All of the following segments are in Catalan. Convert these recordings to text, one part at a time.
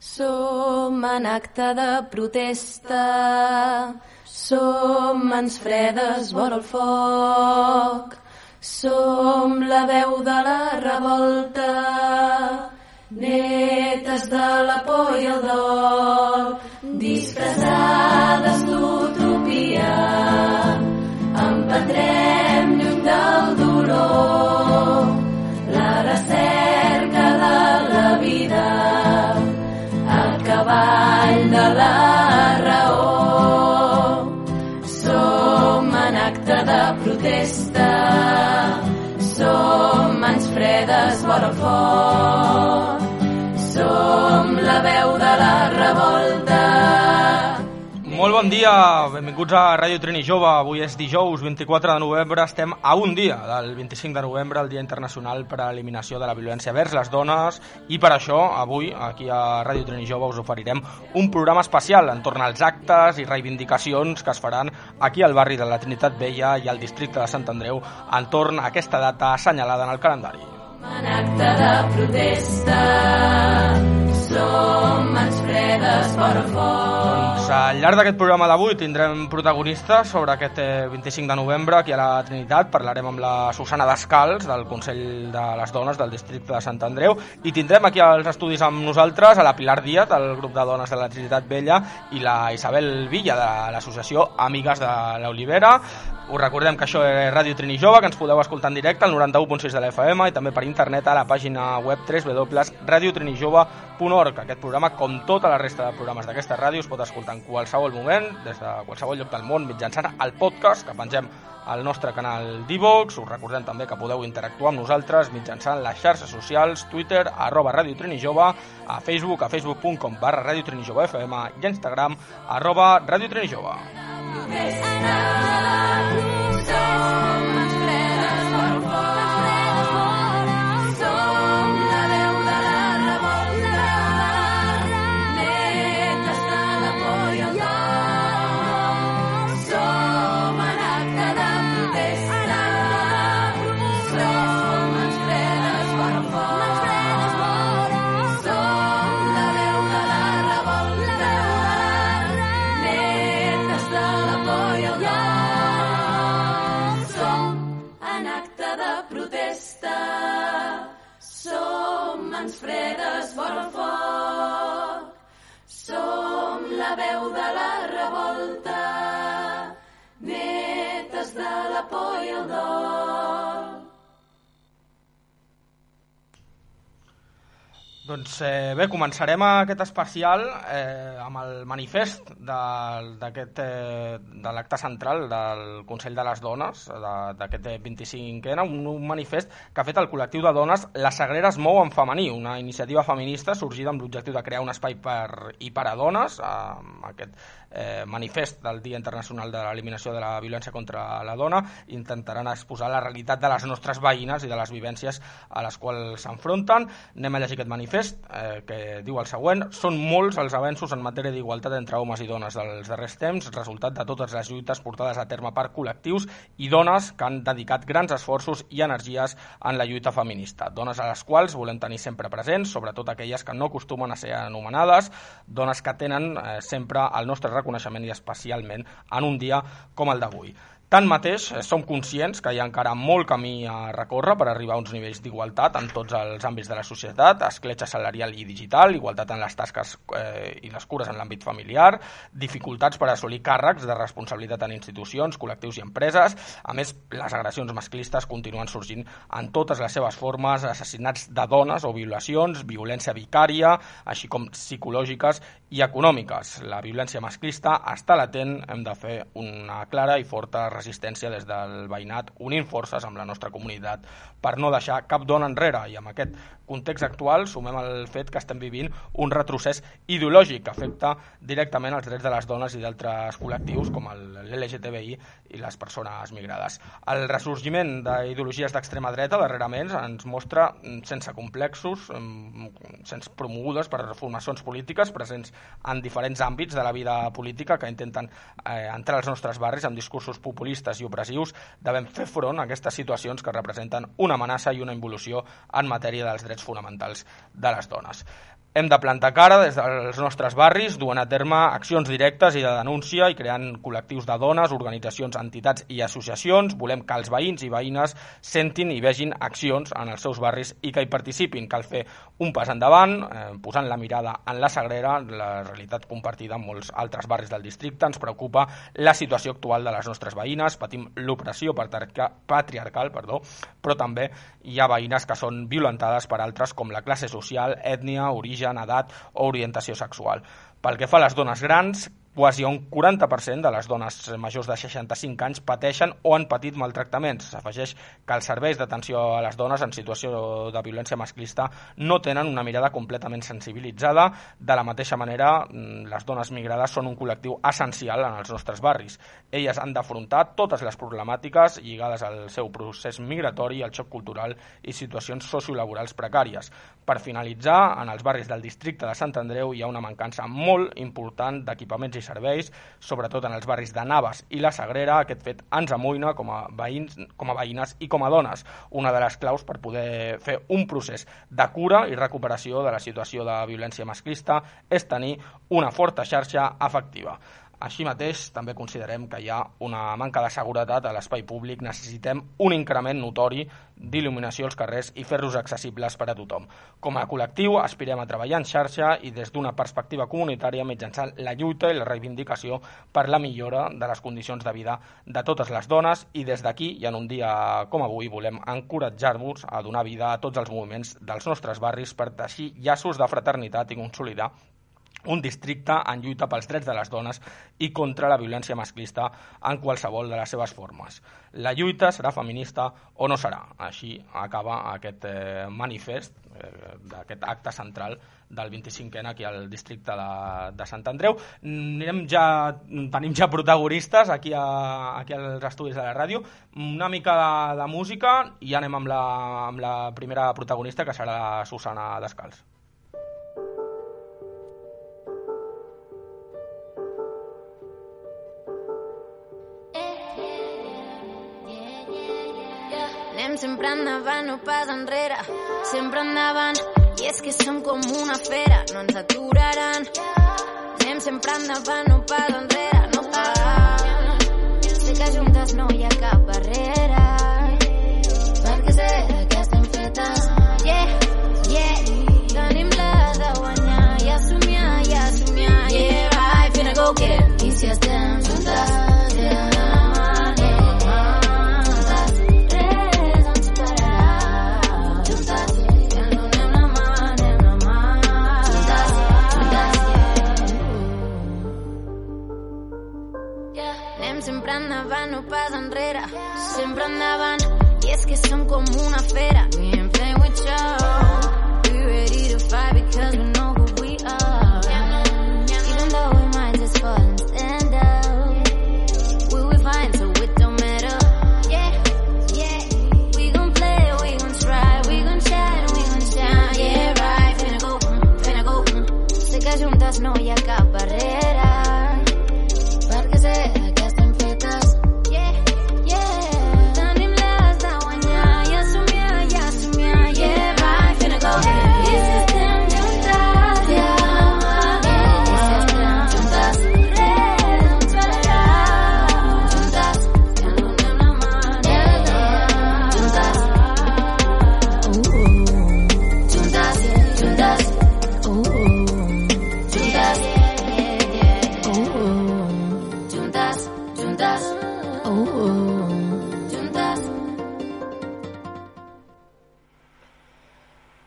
Som en acte de protesta, som mans fredes vora el foc, som la veu de la revolta, netes de la por i el dol, disfressades d'utopia, emprendrem cavall de la raó. Som en acte de protesta, som mans fredes vora foc, bon dia, benvinguts a Ràdio Trini Jove. Avui és dijous 24 de novembre, estem a un dia del 25 de novembre, el Dia Internacional per a l'Eliminació de la Violència vers les Dones, i per això avui aquí a Ràdio Trini Jove us oferirem un programa especial entorn als actes i reivindicacions que es faran aquí al barri de la Trinitat Vella i al districte de Sant Andreu entorn a aquesta data assenyalada en el calendari. En acte de protesta, som mans fredes fora fort. Doncs al llarg d'aquest programa d'avui tindrem protagonistes sobre aquest eh, 25 de novembre aquí a la Trinitat. Parlarem amb la Susana Descals del Consell de les Dones del districte de Sant Andreu i tindrem aquí als estudis amb nosaltres a la Pilar Díaz del grup de dones de la Trinitat Vella i la Isabel Villa de l'associació Amigues de l'Olivera. Us recordem que això és Ràdio Trini Jove, que ens podeu escoltar en directe al 91.6 de la FM i també per internet a la pàgina web www.radiotrinijove.org. Aquest programa, com tota la resta de programes d'aquesta ràdio, es pot escoltar en qualsevol moment, des de qualsevol lloc del món, mitjançant el podcast que pengem al nostre canal d'Ivox. Us recordem també que podeu interactuar amb nosaltres mitjançant les xarxes socials, Twitter, arroba Ràdio Trini Jove, a Facebook, a facebook.com barra Ràdio Trini Jove FM i a Instagram, arroba Ràdio Trini Jove. Som Doncs eh, bé, començarem aquest especial eh, amb el manifest d'aquest eh, de l'acte central del Consell de les Dones de- d'aquest eh, 25N, un, un manifest que ha fet el col·lectiu de dones La Sagrera es mou en femení, una iniciativa feminista sorgida amb l'objectiu de crear un espai per i per a dones, amb aquest eh, manifest del Dia Internacional de l'Eliminació de la Violència contra la Dona, intentaran exposar la realitat de les nostres veïnes i de les vivències a les quals s'enfronten. Anem a llegir aquest manifest, eh, que diu el següent. Són molts els avenços en matèria d'igualtat entre homes i dones dels darrers temps, resultat de totes les lluites portades a terme per col·lectius i dones que han dedicat grans esforços i energies en la lluita feminista. Dones a les quals volem tenir sempre presents, sobretot aquelles que no acostumen a ser anomenades, dones que tenen eh, sempre el nostre reconeixement i especialment en un dia com el d'avui. Tanmateix, eh, som conscients que hi ha encara molt camí a recórrer per arribar a uns nivells d'igualtat en tots els àmbits de la societat, escletxa salarial i digital, igualtat en les tasques eh, i les cures en l'àmbit familiar, dificultats per assolir càrrecs de responsabilitat en institucions, col·lectius i empreses. A més, les agressions masclistes continuen sorgint en totes les seves formes, assassinats de dones o violacions, violència vicària, així com psicològiques i econòmiques. La violència masclista està latent, hem de fer una clara i forta resistència des del veïnat, unint forces amb la nostra comunitat per no deixar cap dona enrere. I amb aquest context actual sumem el fet que estem vivint un retrocés ideològic que afecta directament els drets de les dones i d'altres col·lectius com l'LGTBI i les persones migrades. El ressorgiment d'ideologies d'extrema dreta darrerament ens mostra sense complexos, sense promogudes per formacions polítiques presents en diferents àmbits de la vida política que intenten eh, entrar als nostres barris amb discursos populistes i opressius devem fer front a aquestes situacions que representen una amenaça i una involució en matèria dels drets fonamentals de les dones. Hem de plantar cara des dels nostres barris, duent a terme accions directes i de denúncia i creant col·lectius de dones, organitzacions, entitats i associacions. Volem que els veïns i veïnes sentin i vegin accions en els seus barris i que hi participin. Cal fer un pas endavant, eh, posant la mirada en la Sagrera, la realitat compartida en molts altres barris del districte. Ens preocupa la situació actual de les nostres veïnes, patim l'opressió patriarcal, perdó, però també hi ha veïnes que són violentades per altres com la classe social, ètnia, origen origen, edat o orientació sexual. Pel que fa a les dones grans, quasi un 40% de les dones majors de 65 anys pateixen o han patit maltractaments. S'afegeix que els serveis d'atenció a les dones en situació de violència masclista no tenen una mirada completament sensibilitzada. De la mateixa manera, mm, les dones migrades són un col·lectiu essencial en els nostres barris. Elles han d'afrontar totes les problemàtiques lligades al seu procés migratori, al xoc cultural i situacions sociolaborals precàries. Per finalitzar, en els barris del districte de Sant Andreu hi ha una mancança molt important d'equipaments i serveis, sobretot en els barris de Navas i la Sagrera. Aquest fet ens amoïna com a, veïns, com a veïnes i com a dones. Una de les claus per poder fer un procés de cura i recuperació de la situació de violència masclista és tenir una forta xarxa efectiva. Així mateix, també considerem que hi ha una manca de seguretat a l'espai públic. Necessitem un increment notori d'il·luminació als carrers i fer-los accessibles per a tothom. Com a col·lectiu, aspirem a treballar en xarxa i des d'una perspectiva comunitària mitjançant la lluita i la reivindicació per la millora de les condicions de vida de totes les dones i des d'aquí, i en un dia com avui, volem encoratjar-vos a donar vida a tots els moviments dels nostres barris per teixir llaços de fraternitat i consolidar un districte en lluita pels drets de les dones i contra la violència masclista en qualsevol de les seves formes. La lluita serà feminista o no serà. Així acaba aquest eh, manifest eh, d'aquest acte central del 25 n aquí al districte de, de Sant Andreu. Anirem ja, tenim ja protagonistes aquí, a, aquí als estudis de la ràdio. Una mica de, de música i anem amb la, amb la primera protagonista, que serà la Susana Descalç. Sempre endavant, no pas enrere, sempre endavant. I és que som com una fera, no ens aturaran. Anem sempre endavant, no pas enrere, no pas. Sé que juntes no hi ha cap barrera, perquè sé que estem fetes. Yeah, yeah, tenim la de guanyar i assomiar, i assomiar. Yeah, vai, finna go get, i si estem que son como una fera.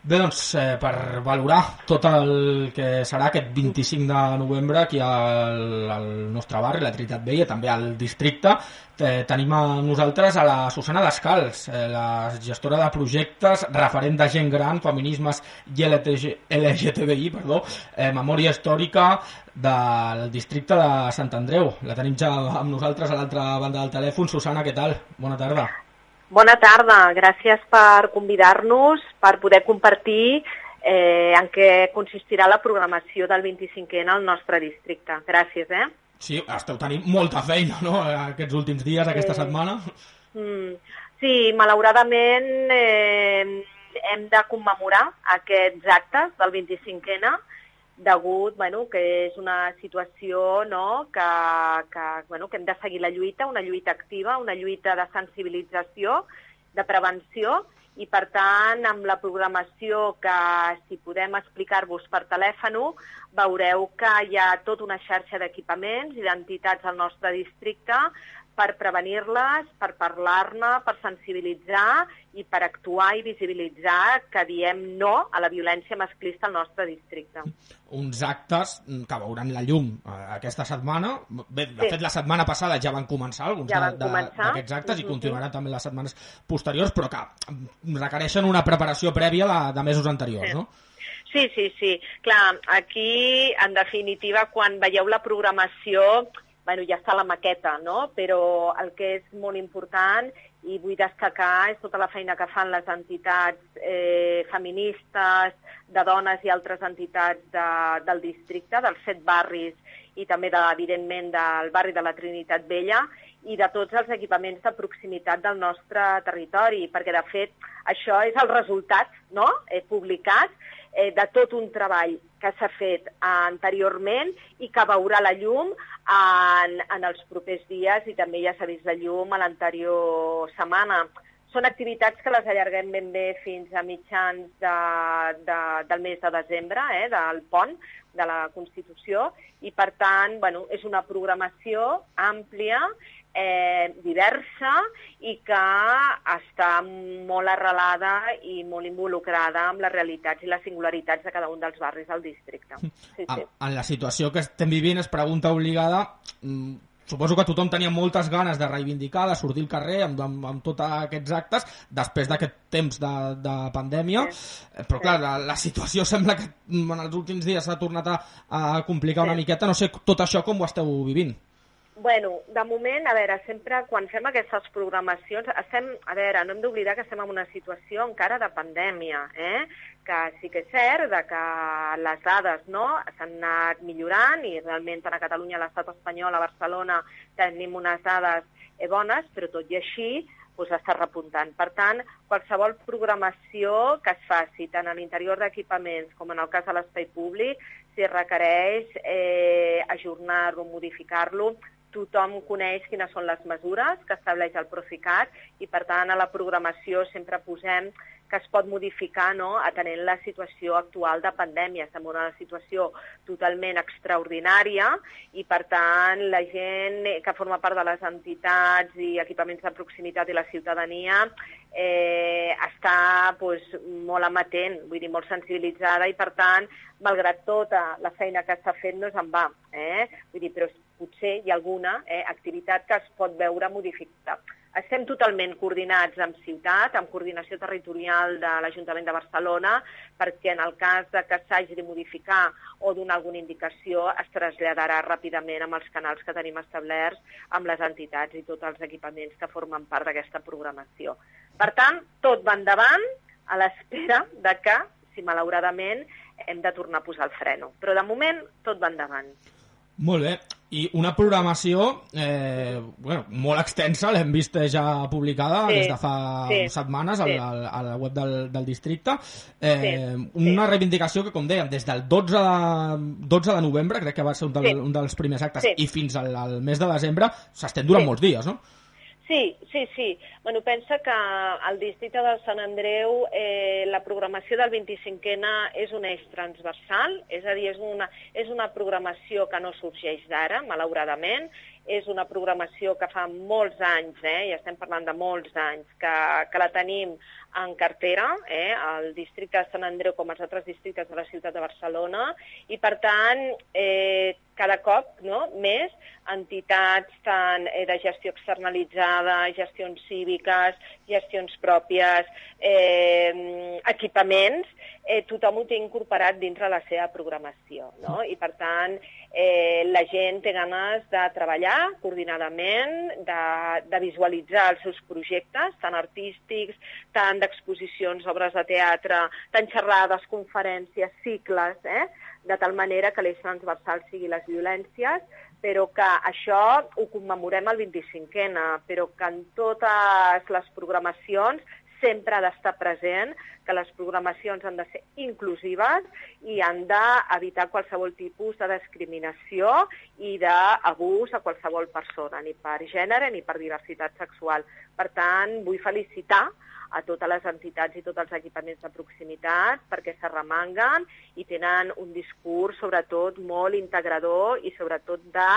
Bé, doncs, eh, per valorar tot el que serà aquest 25 de novembre aquí al, al nostre barri, la Trinitat Vella, també al districte, eh, tenim a nosaltres a la Susana Descals, eh, la gestora de projectes, referent de gent gran, feminismes i LTG, LGTBI, perdó, eh, memòria històrica del districte de Sant Andreu. La tenim ja amb nosaltres a l'altra banda del telèfon. Susana, què tal? Bona tarda. Bona tarda, gràcies per convidar-nos, per poder compartir eh, en què consistirà la programació del 25N al nostre districte. Gràcies, eh? Sí, esteu tenint molta feina, no?, aquests últims dies, aquesta setmana. Mm, sí, malauradament eh, hem de commemorar aquests actes del 25N degut bueno, que és una situació no, que, que, bueno, que hem de seguir la lluita, una lluita activa, una lluita de sensibilització, de prevenció, i per tant, amb la programació que, si podem explicar-vos per telèfon, veureu que hi ha tota una xarxa d'equipaments i d'entitats al nostre districte per prevenir-les, per parlar-ne, per sensibilitzar i per actuar i visibilitzar que diem no a la violència masclista al nostre districte. Uns actes que veuran la llum eh, aquesta setmana. Bé, de sí. fet, la setmana passada ja van començar alguns ja d'aquests actes mm -hmm. i continuaran també les setmanes posteriors, però que requereixen una preparació prèvia de, de mesos anteriors, sí. no? Sí, sí, sí. Clar, aquí, en definitiva, quan veieu la programació, bueno, ja està la maqueta, no? però el que és molt important i vull destacar és tota la feina que fan les entitats eh, feministes, de dones i altres entitats de, del districte, dels set barris i també, de, evidentment, del barri de la Trinitat Vella i de tots els equipaments de proximitat del nostre territori, perquè, de fet, això és el resultat no? eh, publicat eh, de tot un treball que s'ha fet anteriorment i que veurà la llum en, en els propers dies i també ja s'ha vist la llum a l'anterior setmana. Són activitats que les allarguem ben bé fins a mitjans de, de, del mes de desembre, eh, del pont de la Constitució, i per tant bueno, és una programació àmplia eh, diversa i que està molt arrelada i molt involucrada amb les realitats i les singularitats de cada un dels barris del districte. Sí, sí. En la situació que estem vivint es pregunta obligada mm, suposo que tothom tenia moltes ganes de reivindicar, de sortir al carrer amb, amb, amb tots aquests actes després d'aquest temps de, de pandèmia, sí. Eh, però clar, la, la situació sembla que en els últims dies s'ha tornat a, a complicar sí. una miqueta, no sé tot això com ho esteu vivint. Bueno, de moment, a veure, sempre quan fem aquestes programacions, estem, a veure, no hem d'oblidar que estem en una situació encara de pandèmia, eh? que sí que és cert de que les dades no, s'han anat millorant i realment tant a Catalunya, a l'estat espanyol, a Barcelona, tenim unes dades eh, bones, però tot i així doncs, està repuntant. Per tant, qualsevol programació que es faci, tant a l'interior d'equipaments com en el cas de l'espai públic, si requereix eh, ajornar-lo, modificar-lo, tothom coneix quines són les mesures que estableix el Procicat i, per tant, a la programació sempre posem que es pot modificar no, atenent la situació actual de pandèmia. Estem en una situació totalment extraordinària i, per tant, la gent que forma part de les entitats i equipaments de proximitat i la ciutadania eh, està pues, molt amatent, vull dir, molt sensibilitzada i, per tant, malgrat tota la feina que està fent, no és en va. Eh? Vull dir, però potser hi ha alguna eh, activitat que es pot veure modificada. Estem totalment coordinats amb ciutat, amb coordinació territorial de l'Ajuntament de Barcelona, perquè en el cas de que s'hagi de modificar o donar alguna indicació es traslladarà ràpidament amb els canals que tenim establerts amb les entitats i tots els equipaments que formen part d'aquesta programació. Per tant, tot va endavant a l'espera de que, si malauradament, hem de tornar a posar el freno. Però de moment tot va endavant. Molt bé, i una programació eh, bueno, molt extensa, l'hem vist ja publicada sí, des de fa sí, setmanes sí. al, a la web del, del districte. Eh, sí, una sí. reivindicació que, com dèiem, des del 12 de, 12 de novembre, crec que va ser un, del, sí. un dels primers actes, sí. i fins al, al mes de desembre s'estén durant sí. molts dies, no? Sí, sí, sí. Bueno, pensa que al districte de Sant Andreu eh, la programació del 25N és un eix transversal, és a dir, és una, és una programació que no sorgeix d'ara, malauradament, és una programació que fa molts anys, eh, i estem parlant de molts anys, que, que la tenim en cartera, eh, al districte de Sant Andreu com els altres districtes de la ciutat de Barcelona, i per tant, eh, cada cop no, més entitats tant eh, de gestió externalitzada, gestions cíviques, gestions pròpies, eh, equipaments, eh, tothom ho té incorporat dintre la seva programació. No? I, per tant, eh, la gent té ganes de treballar coordinadament, de, de visualitzar els seus projectes, tant artístics, tant d'exposicions, obres de teatre, tant xerrades, conferències, cicles, eh? De tal manera que l'eix transversal sigui les violències, però que això ho commemorem el 25N, però que en totes les programacions sempre ha d'estar present, que les programacions han de ser inclusives i han d'evitar qualsevol tipus de discriminació i d'abús a qualsevol persona, ni per gènere ni per diversitat sexual. Per tant, vull felicitar a totes les entitats i tots els equipaments de proximitat perquè s'arremanguen i tenen un discurs sobretot molt integrador i sobretot de,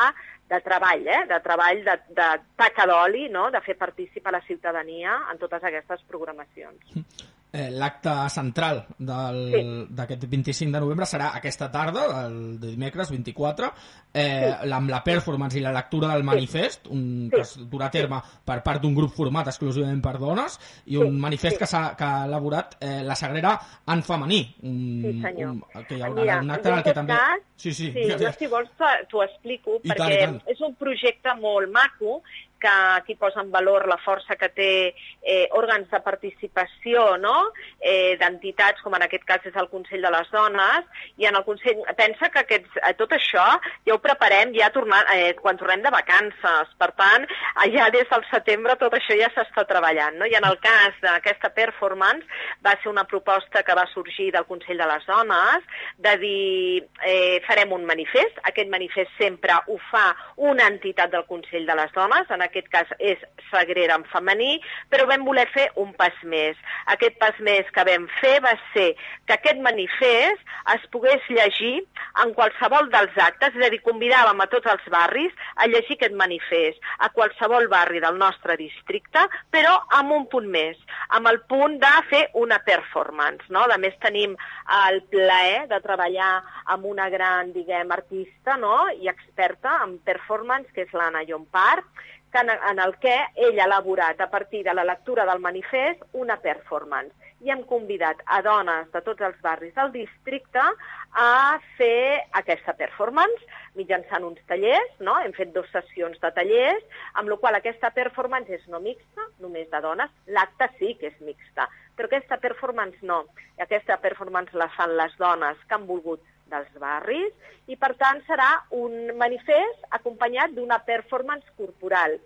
de treball, eh? de treball de, de taca d'oli, no? de fer participar la ciutadania en totes aquestes programacions eh, l'acte central d'aquest sí. 25 de novembre serà aquesta tarda, el de dimecres 24, eh, sí. amb la performance i la lectura del manifest, un, sí. que es durà a terme per part d'un grup format exclusivament per dones, i un sí. manifest sí. que, ha, que ha elaborat eh, la Sagrera en femení. Un, sí, senyor. Un, que hi haurà Mira, un acte en el que també... Cas, sí, sí, sí jo, si vols t'ho explico, I perquè tant, tant. és un projecte molt maco que aquí posa en valor la força que té eh, òrgans de participació, no? eh, d'entitats, com en aquest cas és el Consell de les Dones, i en el Consell... Pensa que aquests, eh, tot això ja ho preparem ja tornant, eh, quan tornem de vacances. Per tant, ja des del setembre tot això ja s'està treballant. No? I en el cas d'aquesta performance va ser una proposta que va sorgir del Consell de les Dones de dir eh, farem un manifest. Aquest manifest sempre ho fa una entitat del Consell de les Dones, en aquest cas és Sagrera en femení, però vam voler fer un pas més. Aquest pas més que vam fer va ser que aquest manifest es pogués llegir en qualsevol dels actes, és a dir, convidàvem a tots els barris a llegir aquest manifest, a qualsevol barri del nostre districte, però amb un punt més, amb el punt de fer una performance. No? A més, tenim el plaer de treballar amb una gran, diguem, artista no? i experta en performance, que és l'Anna Llompart, en, en el que ell ha elaborat a partir de la lectura del manifest una performance. I hem convidat a dones de tots els barris del districte a fer aquesta performance mitjançant uns tallers, no? hem fet dues sessions de tallers, amb la qual aquesta performance és no mixta, només de dones, l'acte sí que és mixta, però aquesta performance no. Aquesta performance la fan les dones que han volgut dels barris i, per tant, serà un manifest acompanyat d'una performance corporal,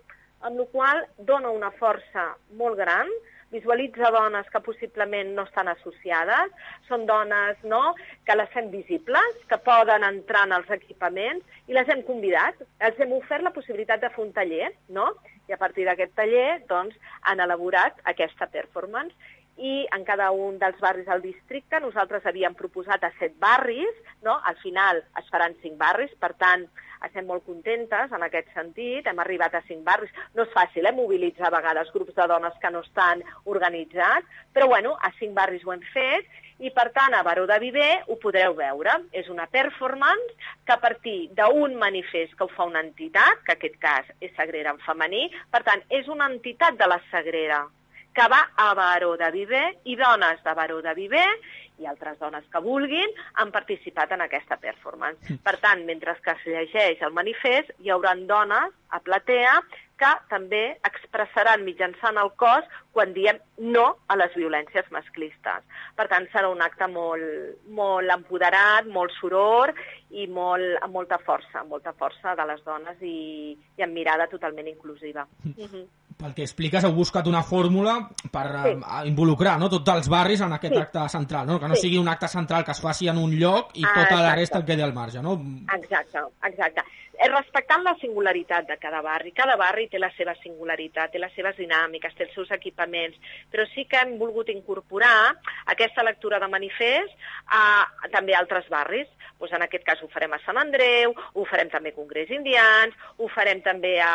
amb la qual dona una força molt gran, visualitza dones que possiblement no estan associades, són dones no, que les fem visibles, que poden entrar en els equipaments i les hem convidat, els hem ofert la possibilitat de fer un taller, no? i a partir d'aquest taller doncs, han elaborat aquesta performance i en cada un dels barris del districte nosaltres havíem proposat a set barris, no? al final es faran cinc barris, per tant estem molt contentes en aquest sentit, hem arribat a cinc barris, no és fàcil eh, mobilitzar a vegades grups de dones que no estan organitzats, però bueno, a cinc barris ho hem fet i per tant a Baró de Viver ho podreu veure. És una performance que a partir d'un manifest que ho fa una entitat, que en aquest cas és Sagrera en femení, per tant és una entitat de la Sagrera, que va a Baró de Viver i dones de Baró de Viver i altres dones que vulguin han participat en aquesta performance. Per tant, mentre que es llegeix el manifest, hi haurà dones a platea que també expressaran mitjançant el cos quan diem no a les violències masclistes. Per tant, serà un acte molt, molt empoderat, molt soror i molt, amb molta força, amb molta força de les dones i, i amb mirada totalment inclusiva. Mm -hmm. Pel que expliques, heu buscat una fórmula per sí. uh, involucrar no, tots els barris en aquest sí. acte central, no? que no sí. sigui un acte central que es faci en un lloc i tota ah, la resta el quedi al marge. No? Exacte, exacte és respectant la singularitat de cada barri. Cada barri té la seva singularitat, té les seves dinàmiques, té els seus equipaments, però sí que hem volgut incorporar aquesta lectura de manifest a, a també a altres barris. Pues en aquest cas ho farem a Sant Andreu, ho farem també a Congrés Indians, ho farem també a,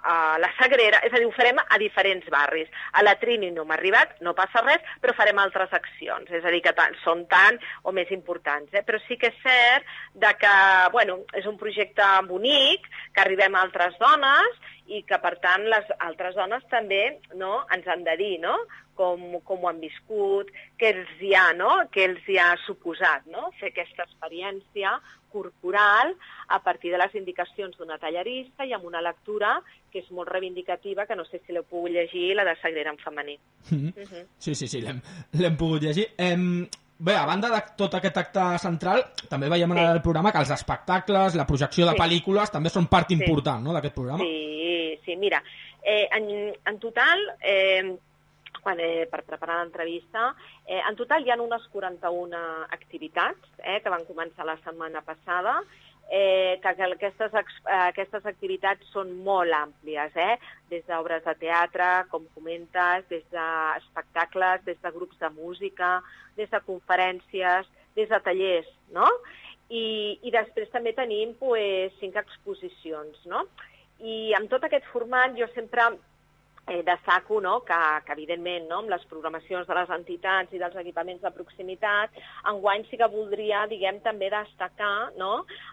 a la Sagrera, és a dir, ho farem a diferents barris. A la Trini no m'ha arribat, no passa res, però farem altres accions, és a dir, que tant, són tant o més importants. Eh? Però sí que és cert de que, bueno, és un projecte bonic, que arribem a altres dones i que, per tant, les altres dones també no, ens han de dir no? Com, com ho han viscut, què els hi ha, no? què els hi ha suposat no? fer aquesta experiència corporal a partir de les indicacions d'una tallarista i amb una lectura que és molt reivindicativa, que no sé si l'heu pogut llegir, la de Sagrera en femení. Mm -hmm. Mm -hmm. Sí, sí, sí, l'hem pogut llegir. Em, Bé, a banda de tot aquest acte central, també veiem sí. en el programa que els espectacles, la projecció de sí. pel·lícules, també són part sí. important no, d'aquest programa. Sí, sí, mira, eh, en, en total, eh, quan, eh, per preparar l'entrevista, eh, en total hi ha unes 41 activitats eh, que van començar la setmana passada eh, que, que aquestes, eh, aquestes activitats són molt àmplies, eh? des d'obres de teatre, com comentes, des d'espectacles, des de grups de música, des de conferències, des de tallers, no? I, i després també tenim pues, cinc exposicions, no? I amb tot aquest format jo sempre eh, destaco no, que, que, evidentment, no, amb les programacions de les entitats i dels equipaments de proximitat, enguany sí que voldria, diguem, també destacar no,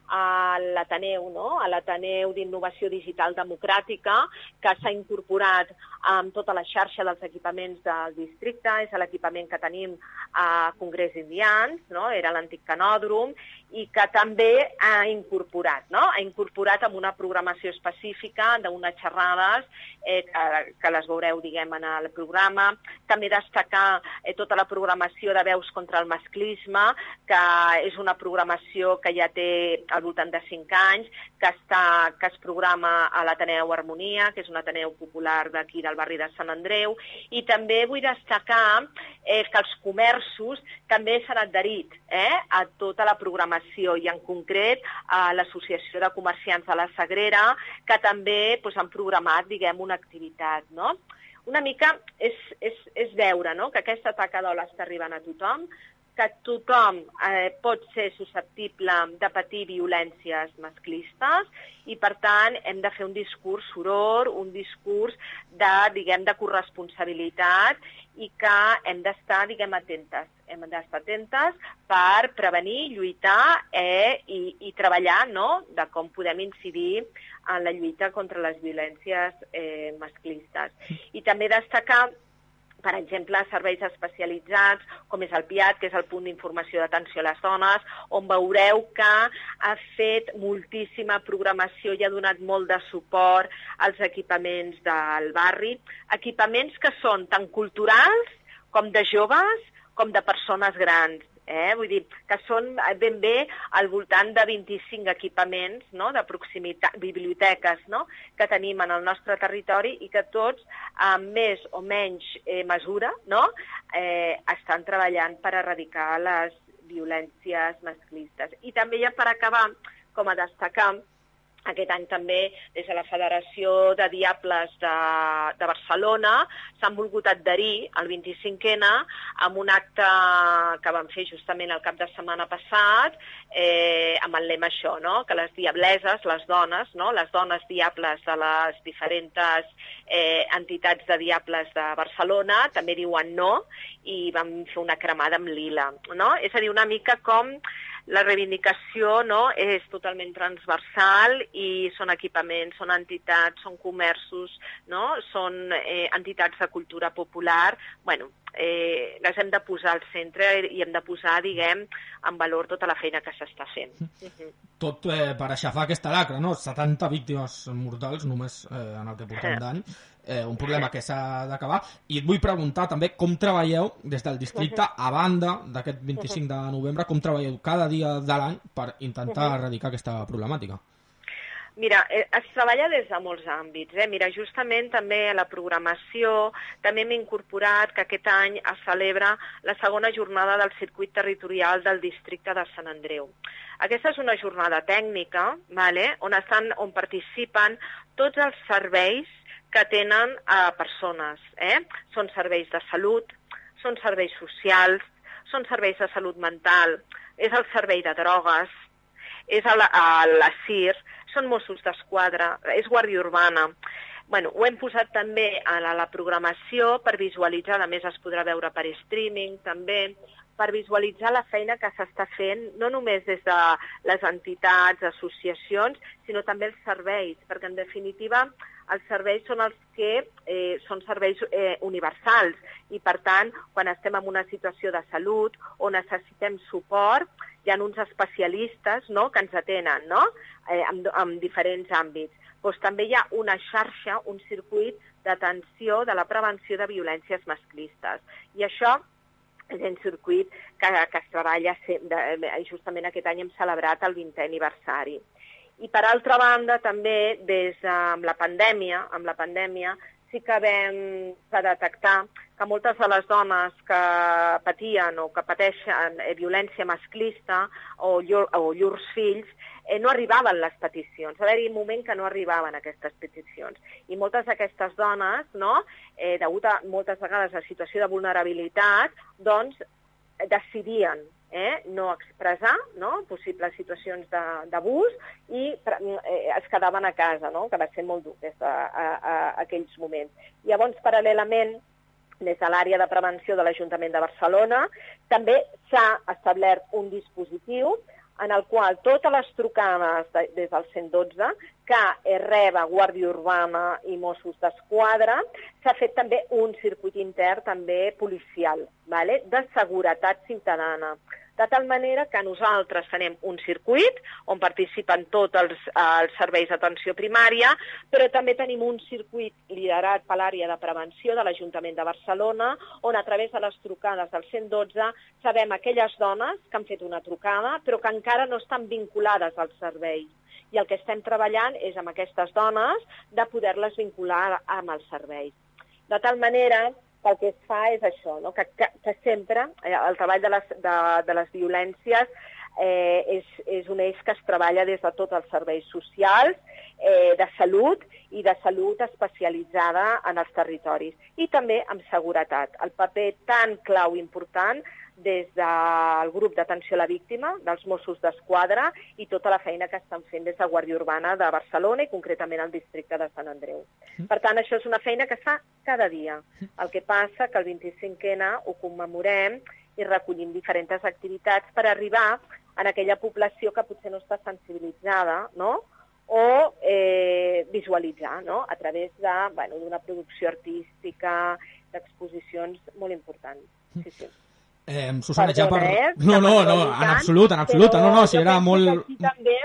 a l'Ateneu, no, a l'Ateneu d'Innovació Digital Democràtica, que s'ha incorporat amb tota la xarxa dels equipaments del districte, és l'equipament que tenim a Congrés Indians, no, era l'antic canòdrom, i que també ha incorporat, no? ha incorporat amb una programació específica d'unes xerrades eh, que, que les veureu, diguem, en el programa. També destacar eh, tota la programació de veus contra el masclisme, que és una programació que ja té al voltant de 5 anys, que, està, que es programa a l'Ateneu Harmonia, que és un Ateneu popular d'aquí del barri de Sant Andreu, i també vull destacar eh, que els comerços també s'han adherit eh, a tota la programació i en concret a l'Associació de Comerciants de la Sagrera, que també doncs, han programat, diguem, una activitat, no? Una mica és, és, és veure no? que aquesta taca d'ola està arribant a tothom, que tothom eh, pot ser susceptible de patir violències masclistes i, per tant, hem de fer un discurs soror, un discurs de, diguem, de corresponsabilitat i que hem d'estar, diguem, atentes. Hem d'estar atentes per prevenir, lluitar eh, i, i treballar no? de com podem incidir en la lluita contra les violències eh, masclistes. I també destacar per exemple, serveis especialitzats, com és el PIAT, que és el punt d'informació d'atenció a les dones, on veureu que ha fet moltíssima programació i ha donat molt de suport als equipaments del barri, equipaments que són tant culturals com de joves com de persones grans. Eh? Vull dir, que són ben bé al voltant de 25 equipaments no? de proximitat, biblioteques no? que tenim en el nostre territori i que tots, amb més o menys eh, mesura, no? eh, estan treballant per erradicar les violències masclistes. I també ja per acabar, com a destacar, aquest any també, des de la Federació de Diables de, de Barcelona, s'han volgut adherir al 25N amb un acte que van fer justament el cap de setmana passat, eh, amb el lema això, no? que les diableses, les dones, no? les dones diables de les diferents eh, entitats de diables de Barcelona també diuen no i van fer una cremada amb lila. No? És a dir, una mica com la reivindicació no, és totalment transversal i són equipaments, són entitats, són comerços, no, són eh, entitats de cultura popular. bueno, eh, les hem de posar al centre i hem de posar, diguem, en valor tota la feina que s'està fent. Tot eh, per aixafar aquesta lacra, no? 70 víctimes mortals només eh, en el que portem d'any eh, un problema que s'ha d'acabar. I et vull preguntar també com treballeu des del districte, a banda d'aquest 25 de novembre, com treballeu cada dia de l'any per intentar erradicar aquesta problemàtica? Mira, eh, es treballa des de molts àmbits. Eh? Mira, justament també a la programació també hem incorporat que aquest any es celebra la segona jornada del circuit territorial del districte de Sant Andreu. Aquesta és una jornada tècnica vale? on, estan, on participen tots els serveis que tenen a eh, persones. Eh? Són serveis de salut, són serveis socials, són serveis de salut mental, és el servei de drogues, és a la, a la CIR, són Mossos d'Esquadra, és Guàrdia Urbana. Bueno, ho hem posat també a la, la programació per visualitzar, a més es podrà veure per streaming també, per visualitzar la feina que s'està fent, no només des de les entitats, associacions, sinó també els serveis, perquè en definitiva els serveis són els que eh, són serveis eh, universals i, per tant, quan estem en una situació de salut o necessitem suport, hi ha uns especialistes no?, que ens atenen no? eh, en, en diferents àmbits. Doncs també hi ha una xarxa, un circuit d'atenció de la prevenció de violències masclistes. I això és un circuit que, que es treballa, de, justament aquest any hem celebrat el 20è aniversari. I per altra banda, també des de amb la pandèmia, amb la pandèmia sí que vam detectar que moltes de les dones que patien o que pateixen eh, violència masclista o, llur, o llurs fills eh, no arribaven les peticions. Va haver-hi un moment que no arribaven aquestes peticions. I moltes d'aquestes dones, no, eh, degut a moltes vegades a situació de vulnerabilitat, doncs decidien eh, no expressar no, possibles situacions d'abús i eh, es quedaven a casa, no, que va ser molt dur des d'aquells moments. Llavors, paral·lelament, des de l'àrea de prevenció de l'Ajuntament de Barcelona, també s'ha establert un dispositiu en el qual totes les trucades de, des del 112 que reba Guàrdia Urbana i Mossos d'Esquadra, s'ha fet també un circuit intern també policial, vale? de seguretat ciutadana de tal manera que nosaltres tenem un circuit on participen tots els, els serveis d'atenció primària, però també tenim un circuit liderat per l'àrea de prevenció de l'Ajuntament de Barcelona, on a través de les trucades del 112 sabem aquelles dones que han fet una trucada però que encara no estan vinculades al servei i el que estem treballant és amb aquestes dones de poder-les vincular amb els serveis. De tal manera que el que es fa és això, no? que, que, que sempre eh, el treball de les, de, de les violències eh, és, és un eix que es treballa des de tots els serveis socials, eh, de salut i de salut especialitzada en els territoris. I també amb seguretat. El paper tan clau important des del grup d'atenció a la víctima, dels Mossos d'Esquadra i tota la feina que estan fent des de Guàrdia Urbana de Barcelona i concretament al districte de Sant Andreu. Mm. Per tant, això és una feina que es fa cada dia. El que passa que el 25N ho commemorem i recollim diferents activitats per arribar a aquella població que potser no està sensibilitzada, no?, o eh, visualitzar no? a través d'una bueno, producció artística, d'exposicions molt importants. Sí, sí. Eh, Susana, ja per... Eh? No, no, no, en absolut, en absolut. No, no, si era molt... També,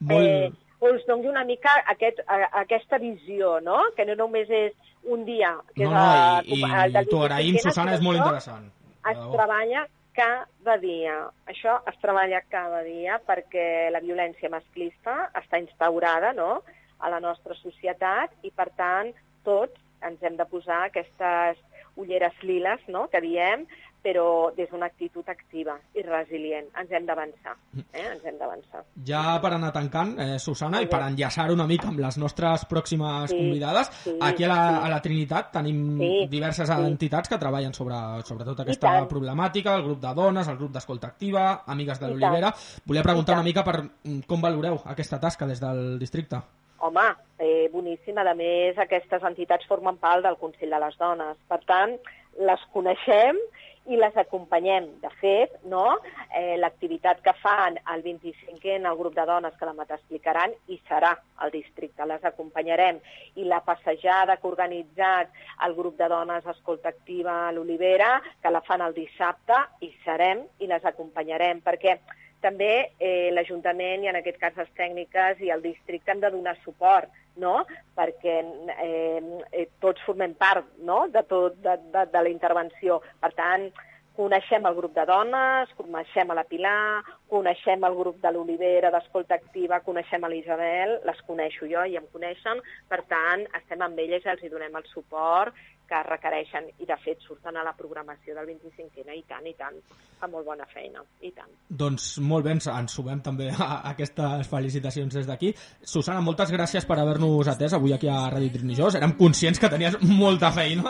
molt... Eh, us doni una mica aquest, a, aquesta visió, no? Que no només és un dia. Que no, no, i, i, i t'ho agraïm, Susana, és molt interessant. Es treballa cada dia. Això es treballa cada dia perquè la violència masclista està instaurada no? a la nostra societat i, per tant, tots ens hem de posar aquestes ulleres liles, no?, que diem, però des d'una actitud activa i resilient. Ens hem d'avançar, eh? ens hem d'avançar. Ja per anar tancant, eh, Susana, i per enllaçar una mica amb les nostres pròximes sí, convidades, sí, aquí a la, sí. a la Trinitat tenim sí, diverses sí. entitats que treballen sobre, sobre tota aquesta problemàtica, el grup de dones, el grup d'escolta activa, Amigues de l'Olivera. Volia preguntar una mica per mm, com valoreu aquesta tasca des del districte. Home, eh, boníssima. A més, aquestes entitats formen part del Consell de les Dones. Per tant, les coneixem i les acompanyem. De fet, no? eh, l'activitat que fan el 25è en el grup de dones que demà t'explicaran i serà al districte, les acompanyarem. I la passejada que ha organitzat el grup de dones Escolta Activa a l'Olivera, que la fan el dissabte, hi serem i les acompanyarem, perquè també eh, l'Ajuntament i en aquest cas les tècniques i el districte han de donar suport no? perquè eh, eh, tots formem part no? de, tot, de, de, de la intervenció. Per tant, coneixem el grup de dones, coneixem a la Pilar, coneixem el grup de l'Olivera, d'Escolta Activa, coneixem a l'Isabel, les coneixo jo i em coneixen, per tant, estem amb elles i els hi donem el suport que requereixen i de fet surten a la programació del 25 n i tant, i tant, fa molt bona feina, i tant. Doncs molt bé, ens, ens sumem també a aquestes felicitacions des d'aquí. Susana, moltes gràcies per haver-nos atès avui aquí a Ràdio Trinijós. Érem conscients que tenies molta feina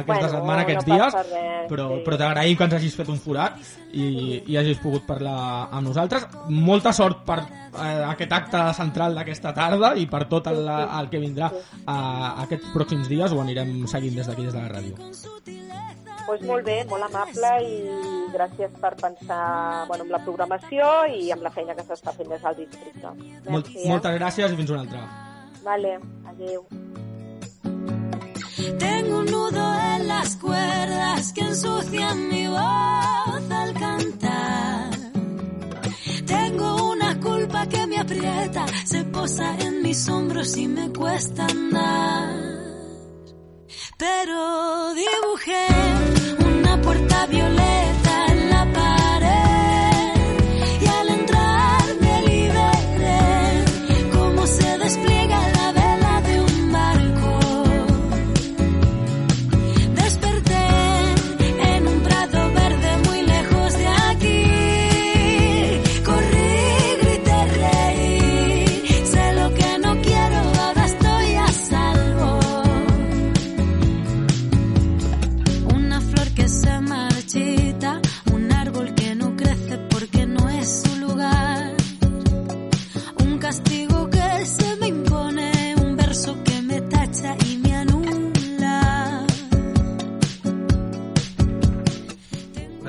aquesta Bueno, setmana, aquests no dies, res, però, sí. però t'agraïm que ens hagis fet un forat i, i hagis pogut parlar amb nosaltres. Molta sort per eh, aquest acte central d'aquesta tarda i per tot el, el que vindrà a, aquests pròxims dies ho anirem seguint des d'aquí, des de la ràdio. Pues molt bé, molt amable i gràcies per pensar bueno, en la programació i amb la feina que s'està fent des del districte. Molt, eh? moltes gràcies i fins una altra. Vale, adéu. Tengo un nudo en las cuerdas que ensucian mi voz al cantar. Tengo una culpa que me aprieta, se posa en mis hombros y me cuesta andar. Pero dibujé una puerta violeta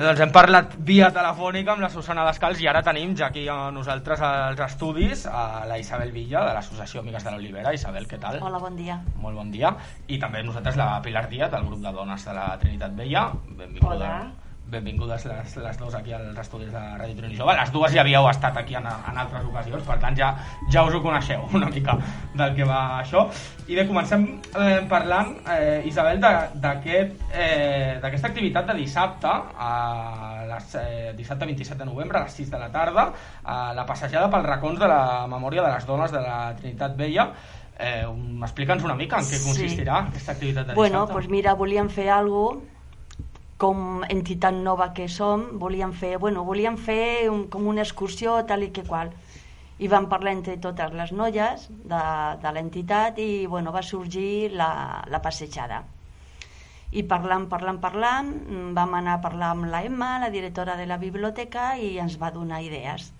doncs hem parlat via telefònica amb la Susana Descals i ara tenim ja aquí a nosaltres als estudis a la Isabel Villa de l'Associació Amigues de l'Olivera. Isabel, què tal? Hola, bon dia. Molt bon dia. I també nosaltres la Pilar Díaz, del grup de dones de la Trinitat Vella. Benvinguda. Hola. Benvingudes les, les dues aquí als estudis de Ràdio Trini Jove. Les dues ja havíeu estat aquí en, en altres ocasions, per tant ja, ja us ho coneixeu una mica del que va això. I bé, comencem eh, parlant, eh, Isabel, eh, d'aquesta activitat de dissabte, a les, eh, dissabte 27 de novembre, a les 6 de la tarda, a la passejada pels racons de la memòria de les dones de la Trinitat Vella. Eh, Explica'ns una mica en què Sí. consistirà aquesta activitat de Bueno, dissabte. pues mira, volíem fer algo com entitat nova que som, volíem fer, bueno, volíem fer un, com una excursió tal i que qual. I vam parlar entre totes les noies de, de l'entitat i bueno, va sorgir la, la passejada. I parlant, parlant, parlant, mm, vam anar a parlar amb la Emma, la directora de la biblioteca, i ens va donar idees.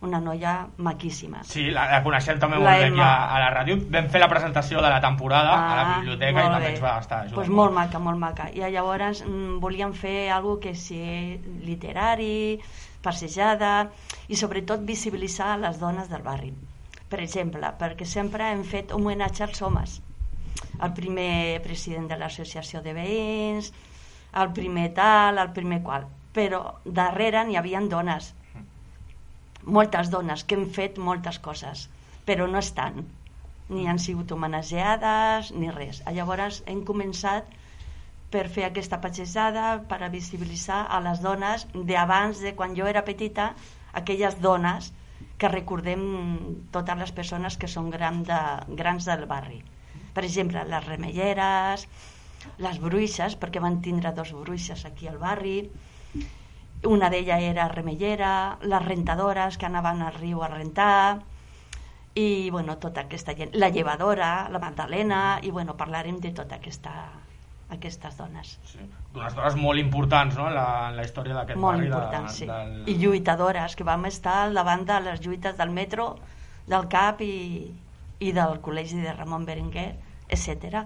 Una noia maquíssima. Sí, la, la coneixem també La molt bé aquí a, a la ràdio. Vam fer la presentació de la temporada a la biblioteca i Ah, també bé. ens va estar ajudant. pues molt maca, molt maca. I llavors mm, volíem fer algo que sigui literari, passejada i sobretot visibilitzar les dones del barri. Per exemple, perquè sempre hem fet homenatge als homes. El primer president de l'associació de veïns, el primer tal, el primer qual. Però darrere n'hi havia dones, moltes dones que han fet moltes coses, però no estan ni han sigut homenatjades ni res. Llavors hem començat per fer aquesta passejada per visibilitzar a les dones d'abans de quan jo era petita aquelles dones que recordem totes les persones que són gran de, grans del barri. Per exemple les remelleres les bruixes perquè van tindre dos bruixes aquí al barri una d'ella era remellera, les rentadores que anaven al riu a rentar, i bueno, tota aquesta gent, la llevadora, la Magdalena, i bueno, parlarem de tota aquesta, aquestes dones. Sí. D'unes dones molt importants no? la, la història d'aquest Molt barri. importants, de, sí. Del... I lluitadores, que vam estar al davant de les lluites del metro, del CAP i, i del Col·legi de Ramon Berenguer, etc.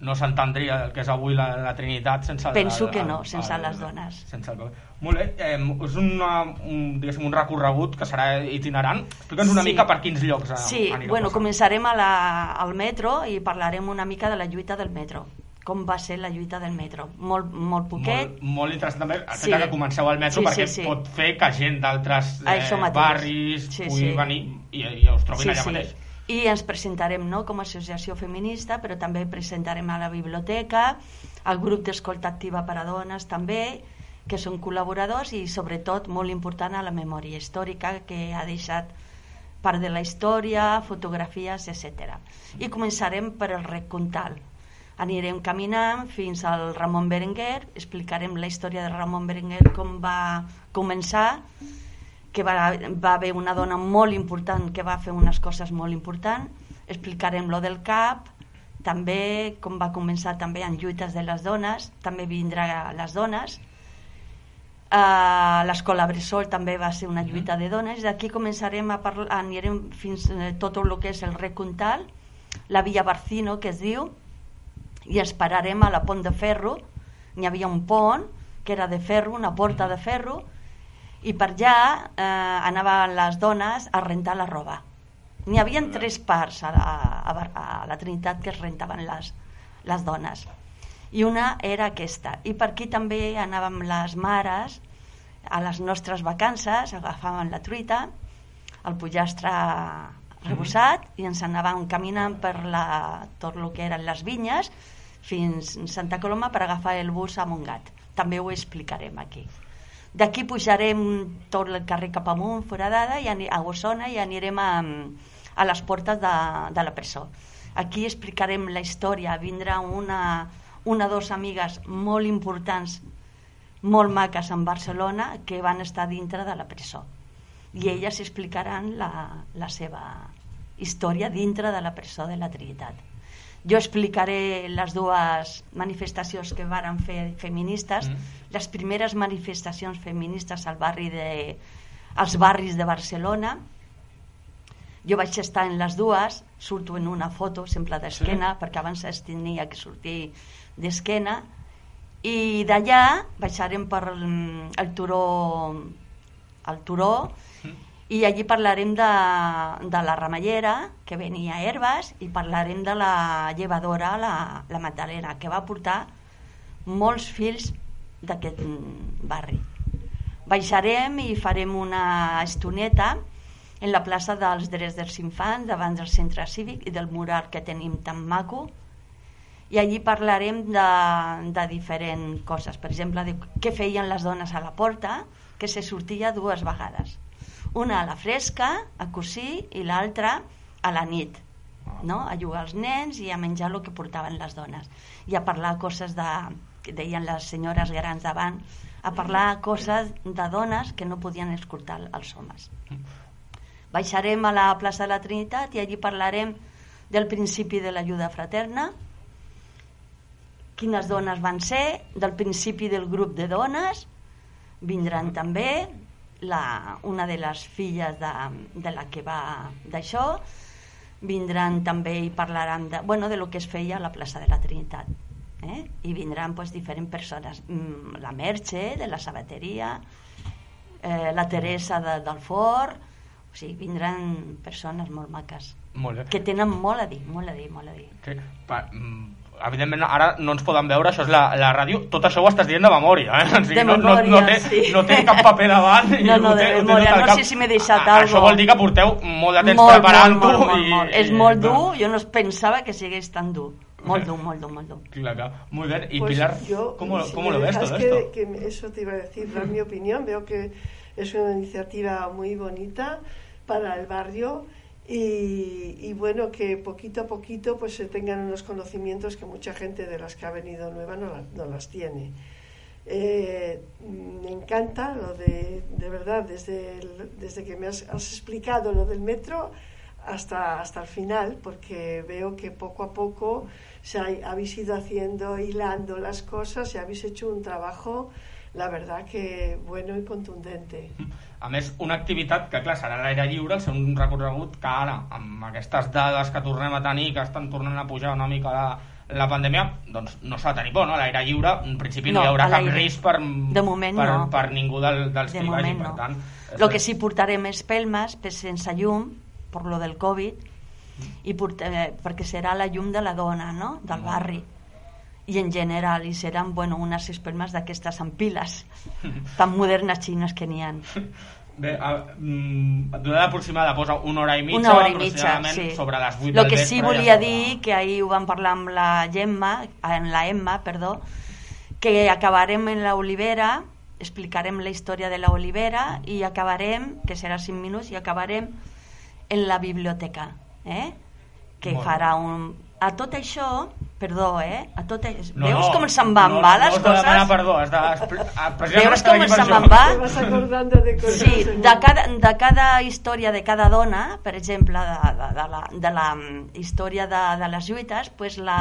No s'entendria el que és avui la, la Trinitat sense... Penso el- que no, sense el- les dones. Sense el... Molt bé, eh, és una, un, un recorregut que serà itinerant. Explica'ns una Sí. mica per quins llocs eh, Sí, bueno, passant. començarem a la, al metro i parlarem una mica de la lluita del metro. Com va ser la lluita del metro. Molt, molt poquet. Molt, molt interessant també el Sí. que comenceu al metro Sí, perquè sí, sí. pot fer que gent d'altres eh, barris Sí, pugui sí. venir i, i us trobin allà mateix. I ens presentarem no, com a associació feminista, però també presentarem a la biblioteca, al grup d'escolta activa per a dones també, que són col·laboradors i sobretot molt important a la memòria històrica que ha deixat part de la història, fotografies, etc. I començarem per el rec Comtal. Anirem caminant fins al Ramon Berenguer, explicarem la història de Ramon Berenguer, com va començar, que va, va haver una dona molt important que va fer unes coses molt importants, explicarem lo del CAP, també com va començar també en lluites de les dones, també vindrà les dones, Uh, l'escola Bressol també va ser una lluita de dones. D'aquí començarem a parlar anirem fins uh, tot el que és el Recuntal la Via Barcino que es diu i esperarem a la Pont de Ferro. N'hi havia un pont que era de ferro, una porta de ferro i per allà eh, anaven les dones a rentar la roba n'hi havia tres parts a la, a, a la Trinitat que es rentaven les, les dones i una era aquesta. I per aquí també anàvem les mares a les nostres vacances, agafaven la truita, el pollastre rebussat i ens anàvem caminant per la, tot el que eren les vinyes fins a Santa Coloma per agafar el bus a Montgat. També ho explicarem aquí. D'aquí pujarem tot el carrer cap amunt, foradada, i a Osona i anirem a, a les portes de, de la presó. Aquí explicarem la història, vindrà una, una o dues amigues molt importants, molt maques en Barcelona, que van estar dintre de la presó. I elles explicaran la, la seva història dintre de la presó de la Trinitat. Jo explicaré les dues manifestacions que varen fer feministes, mm. les primeres manifestacions feministes al barri de, als barris de Barcelona, jo vaig estar en les dues, surto en una foto, sempre d'esquena, sí. perquè abans es tenia que sortir d'esquena i d'allà baixarem per el, el turó el turó mm. I allí parlarem de, de la ramallera que venia a herbes i parlarem de la llevadora la, la Magdalena que va portar molts fills d'aquest barri baixarem i farem una estoneta en la plaça dels drets dels infants davant del centre cívic i del mural que tenim tan maco i allí parlarem de, de diferents coses. Per exemple, de què feien les dones a la porta, que se sortia dues vegades. Una a la fresca, a cosir, i l'altra a la nit, no? a jugar als nens i a menjar el que portaven les dones. I a parlar coses de, que deien les senyores grans davant, a parlar coses de dones que no podien escoltar els homes. Baixarem a la plaça de la Trinitat i allí parlarem del principi de l'ajuda fraterna, quines dones van ser, del principi del grup de dones, vindran també la, una de les filles de, de la que va d'això, vindran també i parlaran de, bueno, de lo que es feia a la plaça de la Trinitat. Eh? I vindran pues, diferents persones, mm, la Merche, de la sabateria, eh, la Teresa de, del Fort, o sigui, vindran persones molt maques. Molt bé. Que tenen molt a dir, molt a dir, molt a dir. Que, pa, mm, evidentment ara no ens poden veure, això és la, la ràdio, tot això ho estàs dient de memòria, eh? O sigui, de no, memòria, no, no, té, sí. no té cap paper davant. i No, no, té, de memòria, no sé si m'he deixat A- algo. Això vol dir que porteu molt de temps preparant-ho. i, molt. És i- molt dur, jo no es pensava que sigués tan dur. Molt dur, molt dur, molt dur. Claro, muy bien. Y Pues Pilar, yo, ¿cómo, si cómo lo ves todo que, esto? que me- eso te iba a decir, dar mi opinión. Veo que es una iniciativa muy bonita para el barrio y, bueno, que poquito a poquito pues se tengan unos conocimientos que mucha gente de las que ha venido nueva no, la- no las tiene. Eh, me encanta lo de, de verdad, desde, desde que me has, has explicado lo del metro hasta, hasta el final, porque veo que poco a poco se ha- habéis ido haciendo, hilando las cosas y habéis hecho un trabajo, la verdad que bueno y contundente. A més, una activitat que, clar, serà a l'aire lliure, el ser un recorregut que ara, amb aquestes dades que tornem a tenir, que estan tornant a pujar una mica la, la pandèmia, doncs no s'ha de tenir por, no? A l'aire lliure, en principi no, No, hi haurà cap risc per, de moment per, no. per ningú del, dels De que hi vagi, moment per no. tant... Lo que sí portarem espelmes pues, sense llum, per lo del Covid, i port, eh, perquè serà la llum de la dona, no?, del barri. I en general, i seran, bueno, unes espelmes d'aquestes amb piles, tan modernes xines que n'hi ha. Bé, a, mm, durada aproximada posa una hora i mitja, Una hora i mitja, sí. sobre les 8 Lo del que vespre. sí ja volia s'haurà- dir, que ahir ho vam parlar amb la Gemma, en la Emma, perdó, que acabarem en l'Olivera explicarem la història de l'olivera i acabarem, que serà 5 minuts, i acabarem en la biblioteca, eh? que Molt farà un... A tot això, perdó, eh? A tot això... No, Veus no, com se'n van no, va no les has de demanar coses? perdó, has de... ah, precisament Veus com se'n van va? De cosas. Sí, de cada, de cada història de cada dona, per exemple, de, de, de, la, de la mm, història de, de les lluites, pues la,